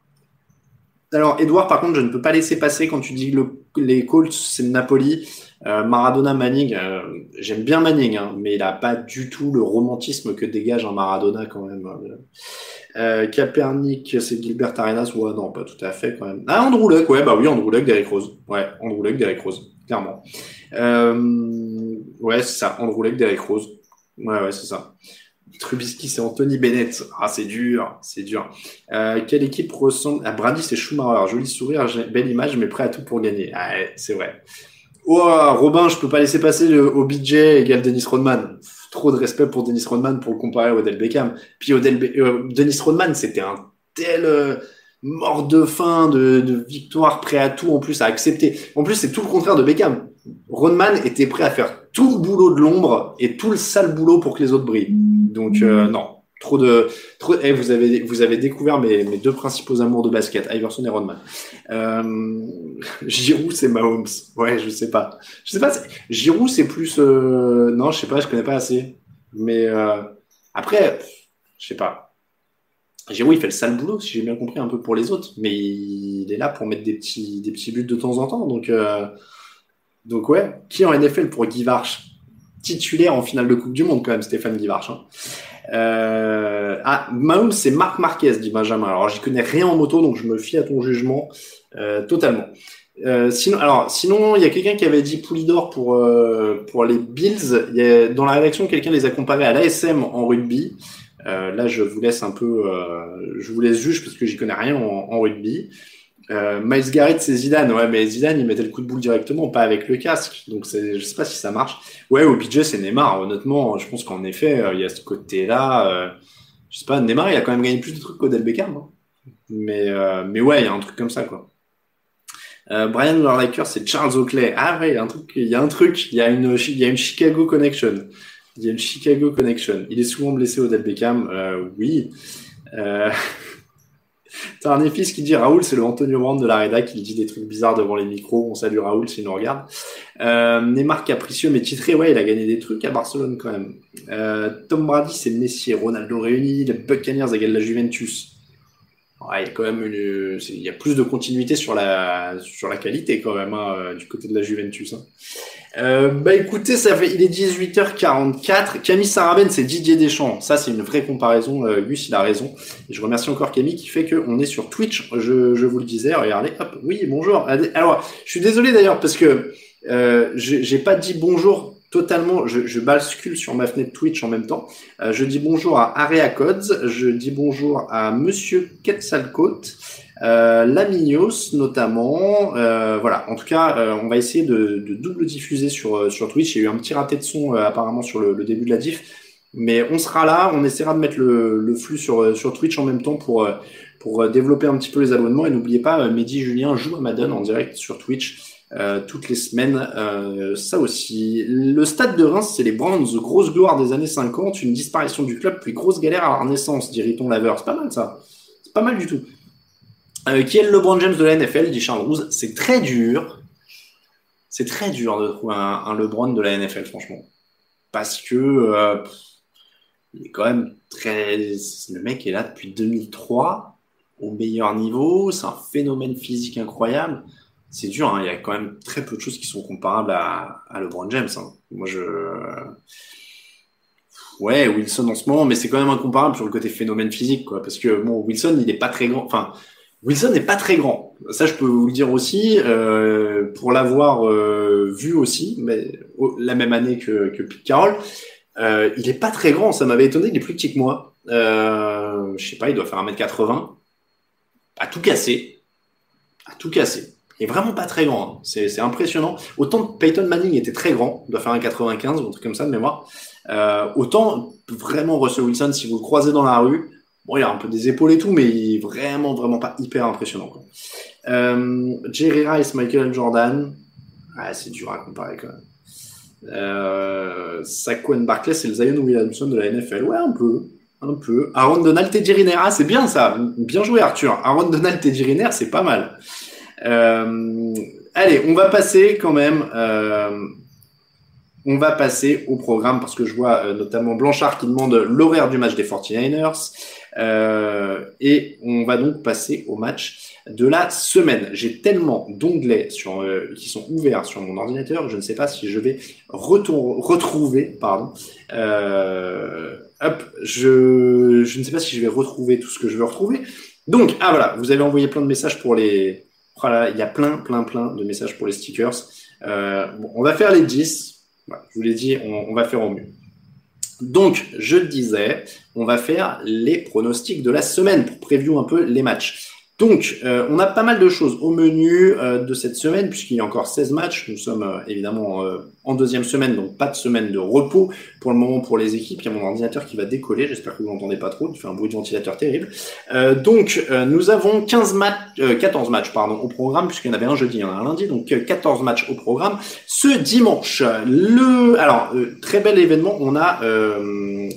Speaker 1: Alors, Edouard, par contre, je ne peux pas laisser passer quand tu dis le, les Colts, c'est Napoli. Euh, Maradona Manning, euh, j'aime bien Manning, hein, mais il n'a pas du tout le romantisme que dégage un Maradona quand même. Euh, Capernic, c'est Gilbert Arenas, ouais, non, pas tout à fait quand même. Ah, Andrew Luck, ouais, bah oui, Andrew Luck, Derek Rose. Ouais, Andrew Luck, Derek Rose, clairement. Ouais, c'est ça, Andrew Luck, Derek Rose. Ouais, ouais, c'est ça. Trubisky, c'est Anthony Bennett. Ah, c'est dur, c'est dur. quelle équipe ressemble à Brady C'est Schumacher. Joli sourire, belle image, mais prêt à tout pour gagner. Ah, c'est vrai. Oh, Robin, je peux pas laisser passer le OBJ égale Dennis Rodman. Trop de respect pour Dennis Rodman pour le comparer à Odell Beckham. Puis Odell euh, Dennis Rodman, c'était un tel euh, mort de faim, de, victoire, prêt à tout en plus à accepter. En plus, c'est tout le contraire de Beckham. Rodman était prêt à faire tout le boulot de l'ombre et tout le sale boulot pour que les autres brillent. Donc euh, non, Trop de, trop. Eh, vous avez, vous avez découvert mes, mes deux principaux amours de basket, Iverson et Rodman. Euh, Giroud, c'est Mahomes. Ouais, je sais pas. Je sais pas. Giroud, c'est plus. Euh... Non, je sais pas. Je connais pas assez. Mais euh... après, je sais pas. Giroud, il fait le sale boulot, si j'ai bien compris, un peu pour les autres. Mais il est là pour mettre des petits, des petits buts de temps en temps. Donc. Donc ouais. Qui en NFL pour Guy Titulaire en finale de Coupe du Monde, quand même, Stéphane Guy Varche. Hein. Euh, ah, Mahomes, c'est Marc Marquez, dit Benjamin. Alors, j'y connais rien en moto, donc je me fie à ton jugement euh, totalement. Euh, sinon, alors, sinon, il y a quelqu'un qui avait dit Poulidor pour euh, pour les Bills. Il y a, dans la rédaction, quelqu'un les a comparés à l'ASM en rugby. Là, je vous laisse un peu, je vous laisse juge parce que j'y connais rien en, en rugby. Euh, Miles Garrett, c'est Zidane. Ouais, mais Zidane, il mettait le coup de boule directement, pas avec le casque. Donc, je sais pas si ça marche. Ouais, OBJ, c'est Neymar. Honnêtement, je pense qu'en effet, euh, il y a ce côté-là. Euh, je sais pas, Neymar, il a quand même gagné plus de trucs qu'Odell Beckham. Hein. Mais, mais ouais, il y a un truc comme ça, quoi. Brian Larlaker, c'est Charles Oakley. Ah ouais, il y a un truc, il y a un truc, y a une, y a une Chicago connection. Il y a une Chicago connection. Il est souvent blessé Odell Beckham. oui. T'as un fils qui dit Raoul, c'est le Antonio Brown de la Reda qui dit des trucs bizarres devant les micros. On salue Raoul s'il nous regarde. Euh, Neymar capricieux mais titré, ouais, il a gagné des trucs à Barcelone quand même. Euh, Tom Brady, c'est Messi, Ronaldo réuni, les Buccaneers égale la Juventus. Ouais, il y a quand même une, il y a plus de continuité sur la sur la qualité quand même hein, du côté de la Juventus. Hein. Euh, bah écoutez, il est 18h44. Camille Sarabène, c'est Didier Deschamps. Ça, c'est une vraie comparaison. Euh, Gus, il a raison. Et je remercie encore Camille qui fait qu'on est sur Twitch. Je, vous le disais. Regardez, hop. Oui, bonjour. Alors, je suis désolé d'ailleurs parce que euh, j'ai pas dit bonjour totalement. Je, je, bascule sur ma fenêtre Twitch en même temps. Euh, je dis bonjour à Area Codes. Je dis bonjour à Monsieur Quetzalcote euh, Lamignos notamment. Euh, voilà, en tout cas, euh, on va essayer de, de, double diffuser sur, euh, sur Twitch. Il y a eu un petit raté de son apparemment sur le, le, début de la diff. Mais on sera là, on essaiera de mettre le, le flux sur, sur Twitch en même temps pour, pour développer un petit peu les abonnements. Et n'oubliez pas, Mehdi Julien joue à Madden en direct sur Twitch. Euh, toutes les semaines. Euh, ça aussi. Le stade de Reims, c'est les Browns, grosse gloire des années 50, une disparition du club, puis grosse galère à la renaissance, dirait-on laveur. C'est pas mal ça. C'est pas mal du tout. Euh, qui est le LeBron James de la NFL, dit Charles Rouse. C'est très dur. C'est très dur de trouver un, LeBron de la NFL, franchement. Parce que euh, il est quand même très. Le mec est là depuis 2003, au meilleur niveau. C'est un phénomène physique incroyable. C'est dur, hein. il y a quand même très peu de choses qui sont comparables à, LeBron James. Hein. Moi, je. Ouais, Wilson en ce moment, mais c'est quand même incomparable sur le côté phénomène physique. Parce que, bon, Wilson, il n'est pas très grand. Enfin, Wilson n'est pas très grand. Ça, je peux vous le dire aussi, euh, pour l'avoir euh, vu aussi, mais la même année que, Pete Carroll. Euh, il est pas très grand, ça m'avait étonné, il est plus petit que moi. Euh, je sais pas, il doit faire 1m80. À tout casser. À tout casser. Il est vraiment pas très grand. Hein. C'est impressionnant. Autant Peyton Manning était très grand, il doit faire 1,95 ou un truc comme ça de mémoire. Autant vraiment Russell Wilson, si vous le croisez dans la rue, bon, il a un peu des épaules et tout, mais il est vraiment, vraiment pas hyper impressionnant. Euh, Jerry Rice, Michael Jordan, ah, c'est dur à comparer quand même. Euh, Saquon Barkley, c'est le Zion Williamson de la NFL. Ouais, un peu. Un peu. Aaron Donald, Teddy Riner. Ah, c'est bien ça. Bien joué, Arthur. Aaron Donald, Teddy Riner, c'est pas mal. Euh, allez, on va passer quand même. Euh, on va passer au programme parce que je vois notamment Blanchard qui demande l'horaire du match des 49ers. Euh, et on va donc passer au match de la semaine. J'ai tellement d'onglets euh, qui sont ouverts sur mon ordinateur, je ne sais pas si je vais retrouver, pardon. Euh, hop, je, ne sais pas si je vais retrouver tout ce que je veux retrouver. Donc, ah voilà, vous avez envoyé plein de messages pour les, voilà, il y a plein, plein, plein de messages pour les stickers. Bon, on va faire les 10. Voilà, je vous l'ai dit, on, va faire au mieux. Donc, je le disais, on va faire les pronostics de la semaine pour preview un peu les matchs. Donc, euh, on a pas mal de choses au menu euh, de cette semaine, puisqu'il y a encore 16 matchs. Nous sommes euh, évidemment en deuxième semaine, donc pas de semaine de repos pour le moment pour les équipes. Il y a mon ordinateur qui va décoller, j'espère que vous n'entendez pas trop, il fait un bruit de ventilateur terrible. Donc, nous avons 15 matchs, 14 matchs pardon, au programme, puisqu'il y en avait un jeudi, il y en a un lundi, donc 14 matchs au programme. Ce dimanche, le... Alors, très bel événement, on a...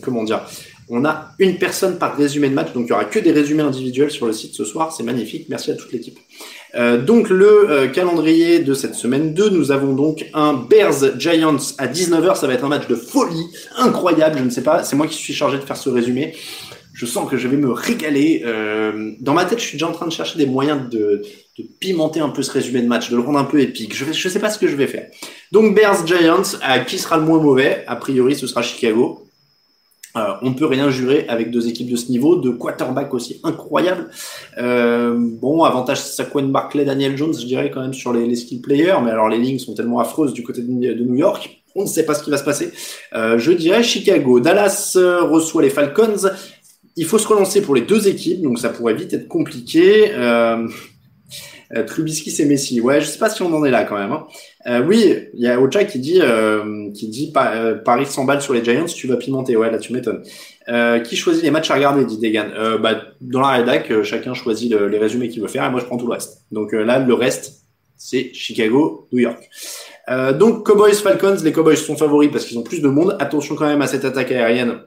Speaker 1: comment dire on a une personne par résumé de match, donc il n'y aura que des résumés individuels sur le site ce soir. C'est magnifique. Merci à toute l'équipe. Euh, donc le euh, calendrier de cette semaine 2, nous avons donc un Bears Giants à 19h. Ça va être un match de folie, incroyable. Je ne sais pas, c'est moi qui suis chargé de faire ce résumé. Je sens que je vais me régaler. Euh, dans ma tête, je suis déjà en train de chercher des moyens de, de, pimenter un peu ce résumé de match, de le rendre un peu épique. Je ne sais pas ce que je vais faire. Donc Bears Giants, à qui sera le moins mauvais? A priori, ce sera Chicago. Euh, on peut rien jurer avec deux équipes de ce niveau, de quarterback aussi incroyable. Euh, bon, avantage Saquon Barclay, Daniel Jones, je dirais quand même sur les, les, skill players, mais alors les lignes sont tellement affreuses du côté de, New York, on ne sait pas ce qui va se passer. Euh, je dirais Chicago. Dallas euh, reçoit les Falcons. Il faut se relancer pour les deux équipes, donc ça pourrait vite être compliqué. Euh, euh, Trubisky, c'est Messi. Ouais, je sais pas si on en est là quand même. Hein. Euh, oui, il y a Ocha qui dit, euh, qui dit euh, Paris 100 balles sur les Giants, tu vas pimenter. Ouais, là tu m'étonnes. Euh, qui choisit les matchs à regarder, dit Degan. bah, dans la rédac, chacun choisit le, les résumés qu'il veut faire et moi je prends tout le reste. Donc là, le reste, c'est Chicago, New York. donc Cowboys Falcons, les Cowboys sont favoris parce qu'ils ont plus de monde. Attention quand même à cette attaque aérienne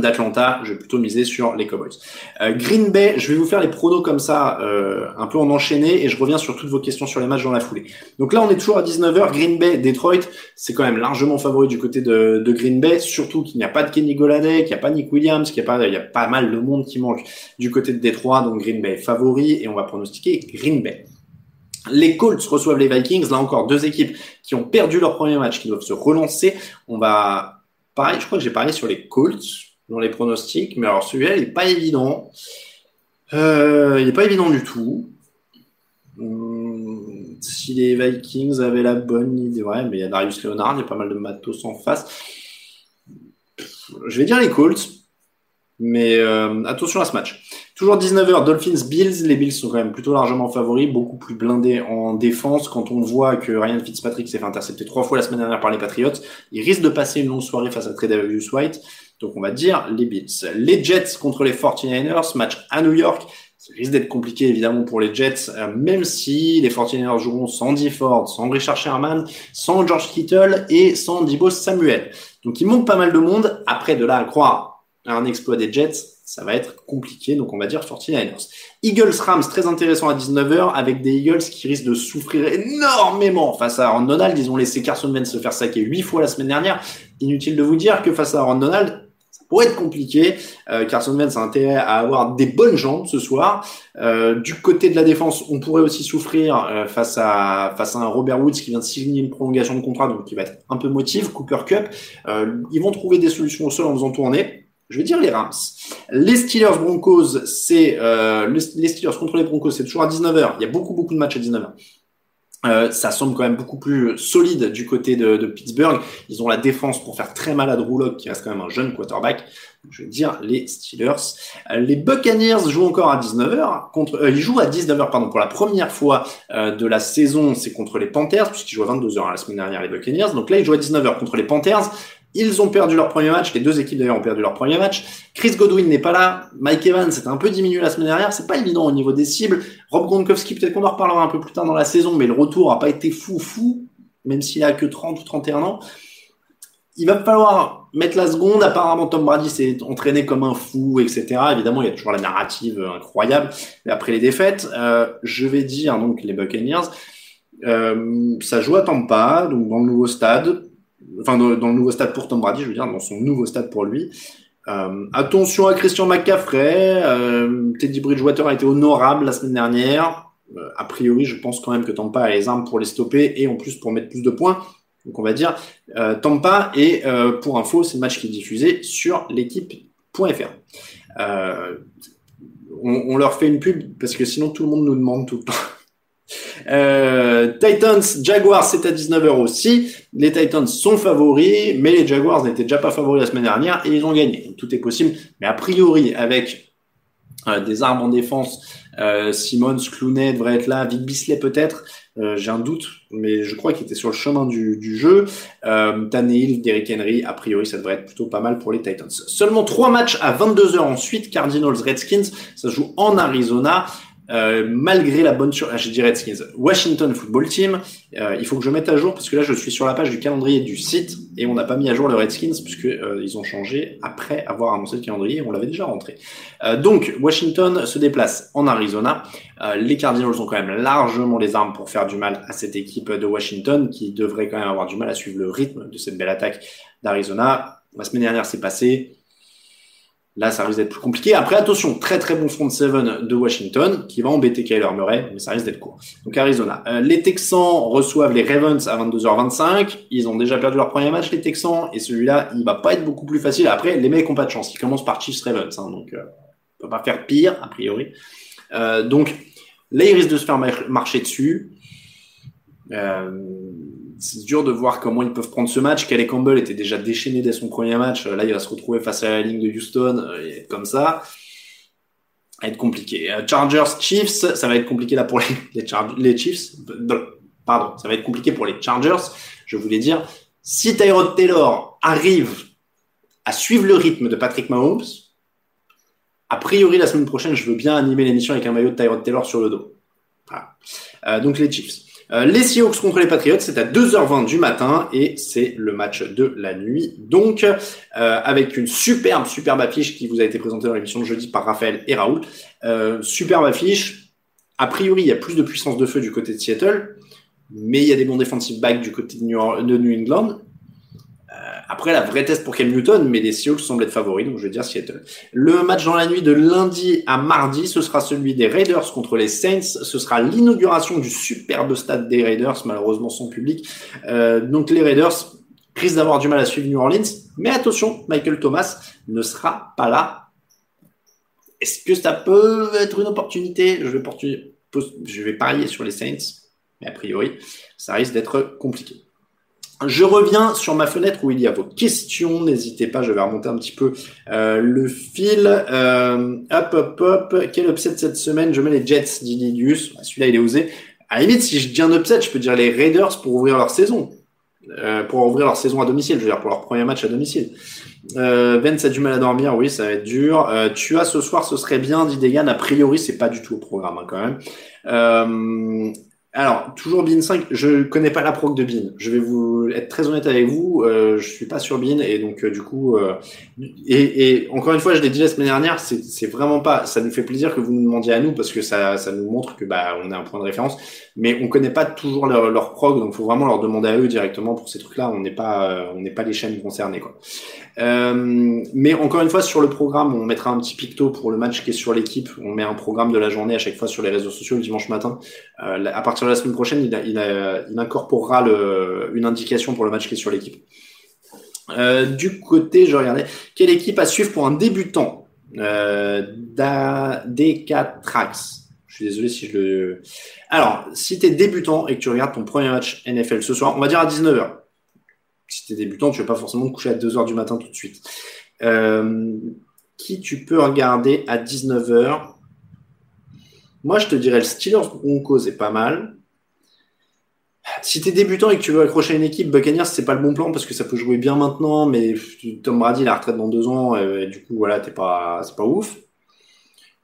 Speaker 1: d'Atlanta, je vais plutôt miser sur les Cowboys. Euh, Green Bay, je vais vous faire les pronos comme ça, euh, un peu en enchaîné, et je reviens sur toutes vos questions sur les matchs dans la foulée. Donc là, on est toujours à 19h, Green Bay, Detroit, c'est quand même largement favori du côté de, Green Bay, surtout qu'il n'y a pas de Kenny Golladay, qu'il n'y a pas Nick Williams, qu'il n'y a pas, il y a pas mal de monde qui manque du côté de Detroit, donc Green Bay favori, et on va pronostiquer Green Bay. Les Colts reçoivent les Vikings. Là encore, deux équipes qui ont perdu leur premier match, qui doivent se relancer. On va, pareil, je crois que j'ai parlé sur les Colts dans les pronostics, mais alors celui-là, il n'est pas évident. Euh, il n'est pas évident du tout. Hum, si les Vikings avaient la bonne idée, ouais, mais il y a Darius Leonard, il y a pas mal de matos en face. Je vais dire les Colts, mais euh, attention à ce match. Toujours 19h, Dolphins Bills. Les Bills sont quand même plutôt largement favoris, beaucoup plus blindés en défense. Quand on voit que Ryan Fitzpatrick s'est fait intercepter trois fois la semaine dernière par les Patriots, il risque de passer une longue soirée face à Tredavious White. Donc on va dire les Bills. Les Jets contre les 49ers, match à New York. Ça risque d'être compliqué évidemment pour les Jets, euh, même si les 49ers joueront sans D Ford, sans Richard Sherman, sans George Kittle et sans Dibo Samuel. Donc il manque pas mal de monde. Après de là à croire un exploit des Jets, ça va être compliqué. Donc, on va dire 49ers. Eagles Rams, très intéressant à 19h, avec des Eagles qui risquent de souffrir énormément face à Aaron Donald. Ils ont laissé Carson Wentz se faire saquer huit fois la semaine dernière. Inutile de vous dire que face à Aaron Donald, pourrait être compliqué. Euh, Carson Wentz a intérêt à avoir des bonnes jambes ce soir. Euh, du côté de la défense, on pourrait aussi souffrir euh, face à face à un Robert Woods qui vient de signer une prolongation de contrat, donc qui va être un peu motif. Cooper Cup, ils vont trouver des solutions au sol en faisant tourner. Je vais dire les Rams. Les Steelers Broncos, c'est euh, les Steelers contre les Broncos, c'est toujours à 19h. Il y a beaucoup beaucoup de matchs à 19h. Euh, ça semble quand même beaucoup plus solide du côté de, de, Pittsburgh. Ils ont la défense pour faire très mal à Drew qui reste quand même un jeune quarterback. je vais dire les Steelers. Euh, les Buccaneers jouent encore à 19h. Contre, euh, ils jouent à 19h pardon, pour la première fois euh, de la saison. C'est contre les Panthers, puisqu'ils jouent à 22h la semaine dernière, les Buccaneers. Donc là, ils jouent à 19h contre les Panthers. Ils ont perdu leur premier match. Les deux équipes d'ailleurs ont perdu leur premier match. Chris Godwin n'est pas là. Mike Evans c'était un peu diminué la semaine dernière. C'est pas évident au niveau des cibles. Rob Gronkowski, peut-être qu'on en reparlera un peu plus tard dans la saison, mais le retour a pas été fou fou, même s'il a que 30 ou 31 ans. Il va falloir mettre la seconde. Apparemment, Tom Brady s'est entraîné comme un fou, etc. Évidemment, il y a toujours la narrative incroyable. Mais après les défaites, euh, je vais dire donc les Buccaneers. Euh, ça joue à Tampa, donc dans le nouveau stade enfin dans, le nouveau stade pour Tom Brady, je veux dire, dans son nouveau stade pour lui. Euh, attention à Christian McCaffrey. Euh, Teddy Bridgewater a été honorable la semaine dernière. Euh, a priori, je pense quand même que Tampa a les armes pour les stopper et en plus pour mettre plus de points. Donc on va dire Tampa et pour info, c'est le match qui est diffusé sur l'équipe.fr. On, on, leur fait une pub parce que sinon tout le monde nous demande tout le temps. Euh, Titans, Jaguars, c'est à 19h aussi. Les Titans sont favoris, mais les Jaguars n'étaient déjà pas favoris la semaine dernière et ils ont gagné. tout est possible. Mais a priori, avec euh, des armes en défense, euh, Simmons, Clooney devrait être là, Vic Bisley peut-être. Euh, j'ai un doute, mais je crois qu'il était sur le chemin du, du jeu. Euh, Derrick Henry, a priori, ça devrait être plutôt pas mal pour les Titans. Seulement trois matchs à 22h ensuite. Cardinals, Redskins, ça joue en Arizona. Euh, malgré la bonne sur, ah, je dirais Redskins, Washington Football Team, euh, il faut que je mette à jour parce que là je suis sur la page du calendrier du site et on n'a pas mis à jour le Redskins puisque euh, ils ont changé après avoir annoncé le calendrier, on l'avait déjà rentré. donc Washington se déplace en Arizona. les Cardinals ont quand même largement les armes pour faire du mal à cette équipe de Washington qui devrait quand même avoir du mal à suivre le rythme de cette belle attaque d'Arizona. La semaine dernière c'est passé, Là, ça risque d'être plus compliqué. Après, attention, très très bon front seven de Washington qui va embêter Kyler Murray, mais ça risque d'être court. Donc Arizona. Euh, les Texans reçoivent les Ravens à 22h25. Ils ont déjà perdu leur premier match, les Texans, et celui-là, il va pas être beaucoup plus facile. Après, les mecs ont pas de chance. Ils commencent par Chiefs Ravens, hein, donc euh, on peut pas faire pire a priori. Euh, donc là, ils risquent de se faire marcher dessus. Euh, c'est dur de voir comment ils peuvent prendre ce match. Kelly Campbell était déjà déchaîné dès son premier match. Là, il va se retrouver face à la ligne de Houston euh, et être comme ça. Ça va être compliqué. Euh, Chargers, Chiefs, ça va être compliqué là pour les Chiefs. Pardon, ça va être compliqué pour les Chargers. Je voulais dire, si Tyrod Taylor arrive à suivre le rythme de Patrick Mahomes, a priori la semaine prochaine, je veux bien animer l'émission avec un maillot de Tyrod Taylor sur le dos. Voilà. Euh, donc les Chiefs. Euh, les Seahawks contre les Patriots, c'est à 2h20 du matin et c'est le match de la nuit. Donc, euh, avec une superbe, superbe affiche qui vous a été présentée dans l'émission de jeudi par Raphaël et Raoul. Euh, superbe affiche. A priori, il y a plus de puissance de feu du côté de Seattle, mais il y a des bons defensive backs du côté de New, de New England. Après, la vraie test pour Cam Newton, mais les Seahawks semblent être favoris, donc je vais dire Seattle. Le match dans la nuit de lundi à mardi, ce sera celui des Raiders contre les Saints. Ce sera l'inauguration du superbe stade des Raiders, malheureusement sans public. Euh, donc les Raiders risquent d'avoir du mal à suivre New Orleans, mais attention, Michael Thomas ne sera pas là. Est-ce que ça peut être une opportunité? Je vais, je vais parier sur les Saints, mais a priori, ça risque d'être compliqué. Je reviens sur ma fenêtre où il y a vos questions. N'hésitez pas, je vais remonter un petit peu euh, le fil. Euh, hop, hop, hop. Quel upset cette semaine? Je mets les Jets d'Ilidius. Bah, celui-là, il est osé. À la limite, si je dis un upset, je peux dire les Raiders pour ouvrir leur saison. Euh, pour ouvrir leur saison à domicile, je veux dire pour leur premier match à domicile. Euh, Vence a du mal à dormir, oui, ça va être dur. Tu as ce soir, ce serait bien, dit Degan. A priori, c'est pas du tout au programme hein, quand même. Alors, toujours Bean 5, je connais pas la proc de Bean. Je vais vous être très honnête avec vous, euh, je suis pas sur Bean et donc euh, du coup, euh, et, encore une fois, je l'ai dit la semaine dernière, c'est vraiment pas, ça nous fait plaisir que vous nous demandiez à nous parce que ça, ça nous montre que bah on a un point de référence, mais on connaît pas toujours leur, leur prog, donc faut vraiment leur demander à eux directement pour ces trucs-là. On n'est pas, euh, on n'est pas les chaînes concernées mais encore une fois, sur le programme, on mettra un petit picto pour le match qui est sur l'équipe. On met un programme de la journée à chaque fois sur les réseaux sociaux le dimanche matin. À partir la semaine prochaine, il, incorporera une indication pour le match qui est sur l'équipe. Euh, du côté, je regardais, quelle équipe à suivre pour un débutant? Euh, DK Trax. Je suis désolé si je le. Alors, si tu es débutant et que tu regardes ton premier match NFL ce soir, on va dire à 19h si tu es débutant, tu ne vas pas forcément coucher à 2h du matin tout de suite. Euh, qui tu peux regarder à 19h Moi, je te dirais le Steelers Broncos est pas mal. Si tu es débutant et que tu veux accrocher une équipe, Buccaneers, c'est pas le bon plan parce que ça peut jouer bien maintenant, mais Tom Brady, la retraite dans deux ans, et, du coup, voilà, t'es pas, c'est pas ouf.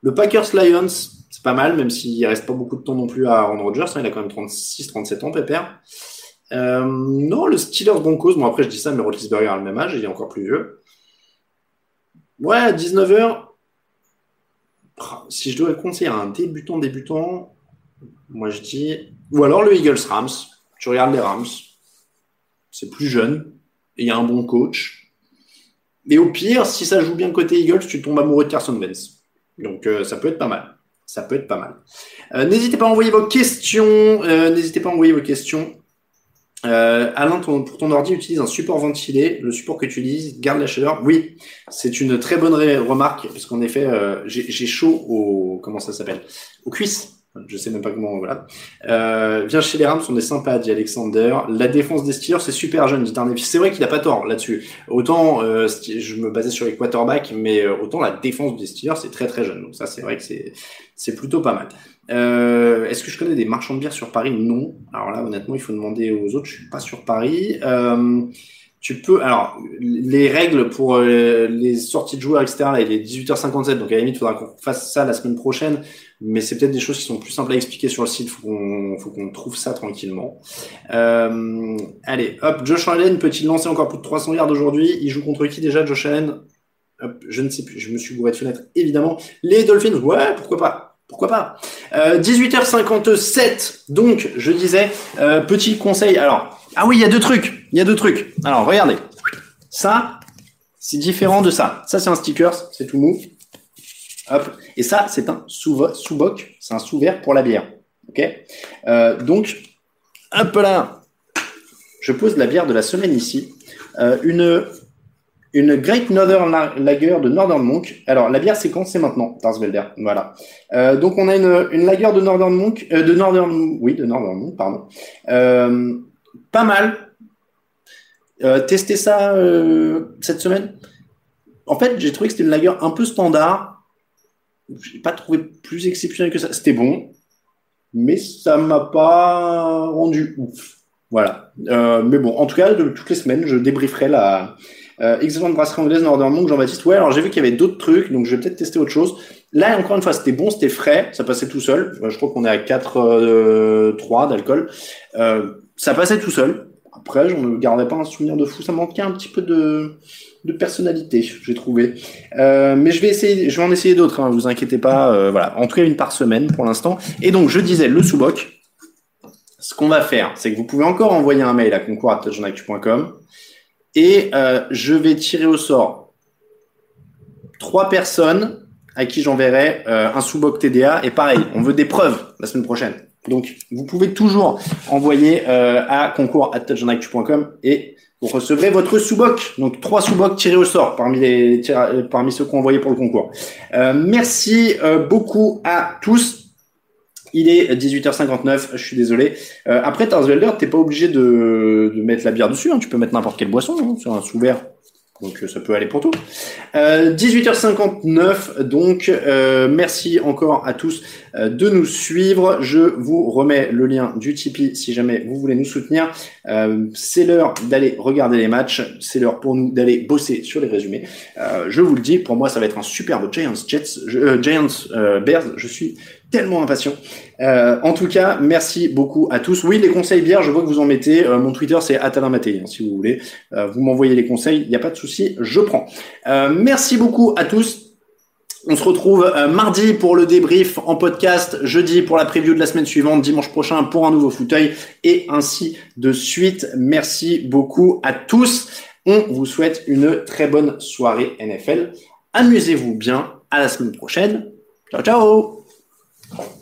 Speaker 1: Le Packers Lions, c'est pas mal, même s'il reste pas beaucoup de temps non plus à Aaron Rodgers, hein, il a quand même 36-37 ans, Pépère. Euh, non, le Steelers Broncos, bon après je dis ça, mais Roethlisberger a le même âge, il est encore plus vieux. Ouais, à 19h, si je dois conseiller à un débutant débutant, moi je dis, ou alors le Eagles Rams, tu regardes les Rams, c'est plus jeune, il y a un bon coach. Et au pire, si ça joue bien côté Eagles, tu tombes amoureux de Carson Wentz. Donc euh, ça peut être pas mal. Ça peut être pas mal. Euh, n'hésitez pas à envoyer vos questions. n'hésitez pas à envoyer vos questions. Euh, Alain, pour ton ordi, utilise un support ventilé. Le support que tu utilises garde la chaleur. Oui, c'est une très bonne remarque parce qu'en effet, euh, j'ai chaud au comment ça s'appelle? Aux cuisses. Je sais même pas comment. Voilà. Euh, viens chez les Rams, on est sympa, dit Alexander. La défense des Steelers, c'est super jeune, dit Arnevis. C'est vrai qu'il a pas tort là-dessus. Autant euh, je me basais sur les quarterbacks, mais euh, autant la défense des Steelers, c'est très très jeune. Donc ça, c'est vrai que c'est c'est plutôt pas mal. Euh, Est-ce que je connais des marchands de bière sur Paris? Non. Alors là, honnêtement, il faut demander aux autres. Je suis pas sur Paris. Euh, tu peux, alors, les règles pour euh, les sorties de joueurs, etc., il est 18h57, donc à la limite, il faudra qu'on fasse ça la semaine prochaine, mais c'est peut-être des choses qui sont plus simples à expliquer sur le site, faut qu'on, faut qu'on trouve ça tranquillement. Euh, allez, hop, Josh Allen peut-il lancer encore plus de 300 yards aujourd'hui? Il joue contre qui déjà, Josh Allen? Hop, je ne sais plus, je me suis gouré de fenêtre, évidemment. Les Dolphins, ouais, pourquoi pas? Pourquoi pas? Euh, 18h57, donc je disais, euh, petit conseil. Alors, ah oui, il y a deux trucs. Il y a deux trucs. Alors, regardez. Ça, c'est différent de ça. Ça, c'est un sticker, c'est tout mou. Hop. Et ça, c'est un sous-boc, c'est un sous-verre pour la bière. Ok? Euh, Donc, hop là, je pose la bière de la semaine ici. Euh, une une Great Northern Lager de Northern Monk. Alors, la bière, c'est quand? C'est maintenant, Tarsvelder. Voilà. Euh, donc, on a une, lager de Northern Monk, euh, de Northern, oui, de Northern Monk, pardon. Pas mal. Tester ça cette semaine. En fait, j'ai trouvé que c'était une lager un peu standard. J'ai pas trouvé plus exceptionnel que ça. C'était bon, mais ça m'a pas rendu ouf. Voilà. Euh, mais bon, en tout cas, de, toutes les semaines, je débrieferai la, euh, excellente brasserie anglaise Northern Monk, Jean-Baptiste. Ouais, alors j'ai vu qu'il y avait d'autres trucs, donc je vais peut-être tester autre chose. Là, encore une fois, c'était bon, c'était frais, ça passait tout seul. Je crois qu'on est à 4,3 euh, d'alcool. Euh, ça passait tout seul. Après, je ne gardais pas un souvenir de fou. Ça manquait un petit peu de, de personnalité, j'ai trouvé. Euh, mais je vais essayer, je vais en essayer d'autres. Hein, vous inquiétez pas. Euh, voilà, en tout cas une par semaine pour l'instant. Et donc, je disais le sous-boc. Ce qu'on va faire, c'est que vous pouvez encore envoyer un mail à concours.com Et je vais tirer au sort trois personnes à qui j'enverrai un sous-boc TDA. Et pareil, on veut des preuves la semaine prochaine. Donc, vous pouvez toujours envoyer à concours et vous recevrez votre sous-boc. Donc, trois sous-bocs tirés au sort parmi les parmi ceux qu'on envoyé pour le concours. Euh, merci euh, beaucoup à tous. Il est 18h59, je suis désolé. Euh, après Tarsvelder, t'es pas obligé de, de, mettre la bière dessus. Hein. Tu peux mettre n'importe quelle boisson hein, sur un sous-verre donc euh, ça peut aller pour tout. 18h59, euh, donc euh, merci encore à tous de nous suivre. Je vous remets le lien du Tipeee si jamais vous voulez nous soutenir. c'est l'heure d'aller regarder les matchs, c'est l'heure pour nous d'aller bosser sur les résumés. je vous le dis, pour moi ça va être un superbe Giants Jets, Giants Bears. Je suis tellement impatient. Euh, en tout cas, merci beaucoup à tous. Oui, les conseils bières, je vois que vous en mettez. Euh, mon Twitter, c'est Atalin hein, si vous voulez. Euh, vous m'envoyez les conseils, il n'y a pas de souci, je prends. merci beaucoup à tous. On se retrouve mardi pour le débrief en podcast, jeudi pour la preview de la semaine suivante, dimanche prochain pour un nouveau fauteuil et ainsi de suite. Merci beaucoup à tous. On vous souhaite une très bonne soirée NFL. Amusez-vous bien. À la semaine prochaine. Ciao, ciao Thank you.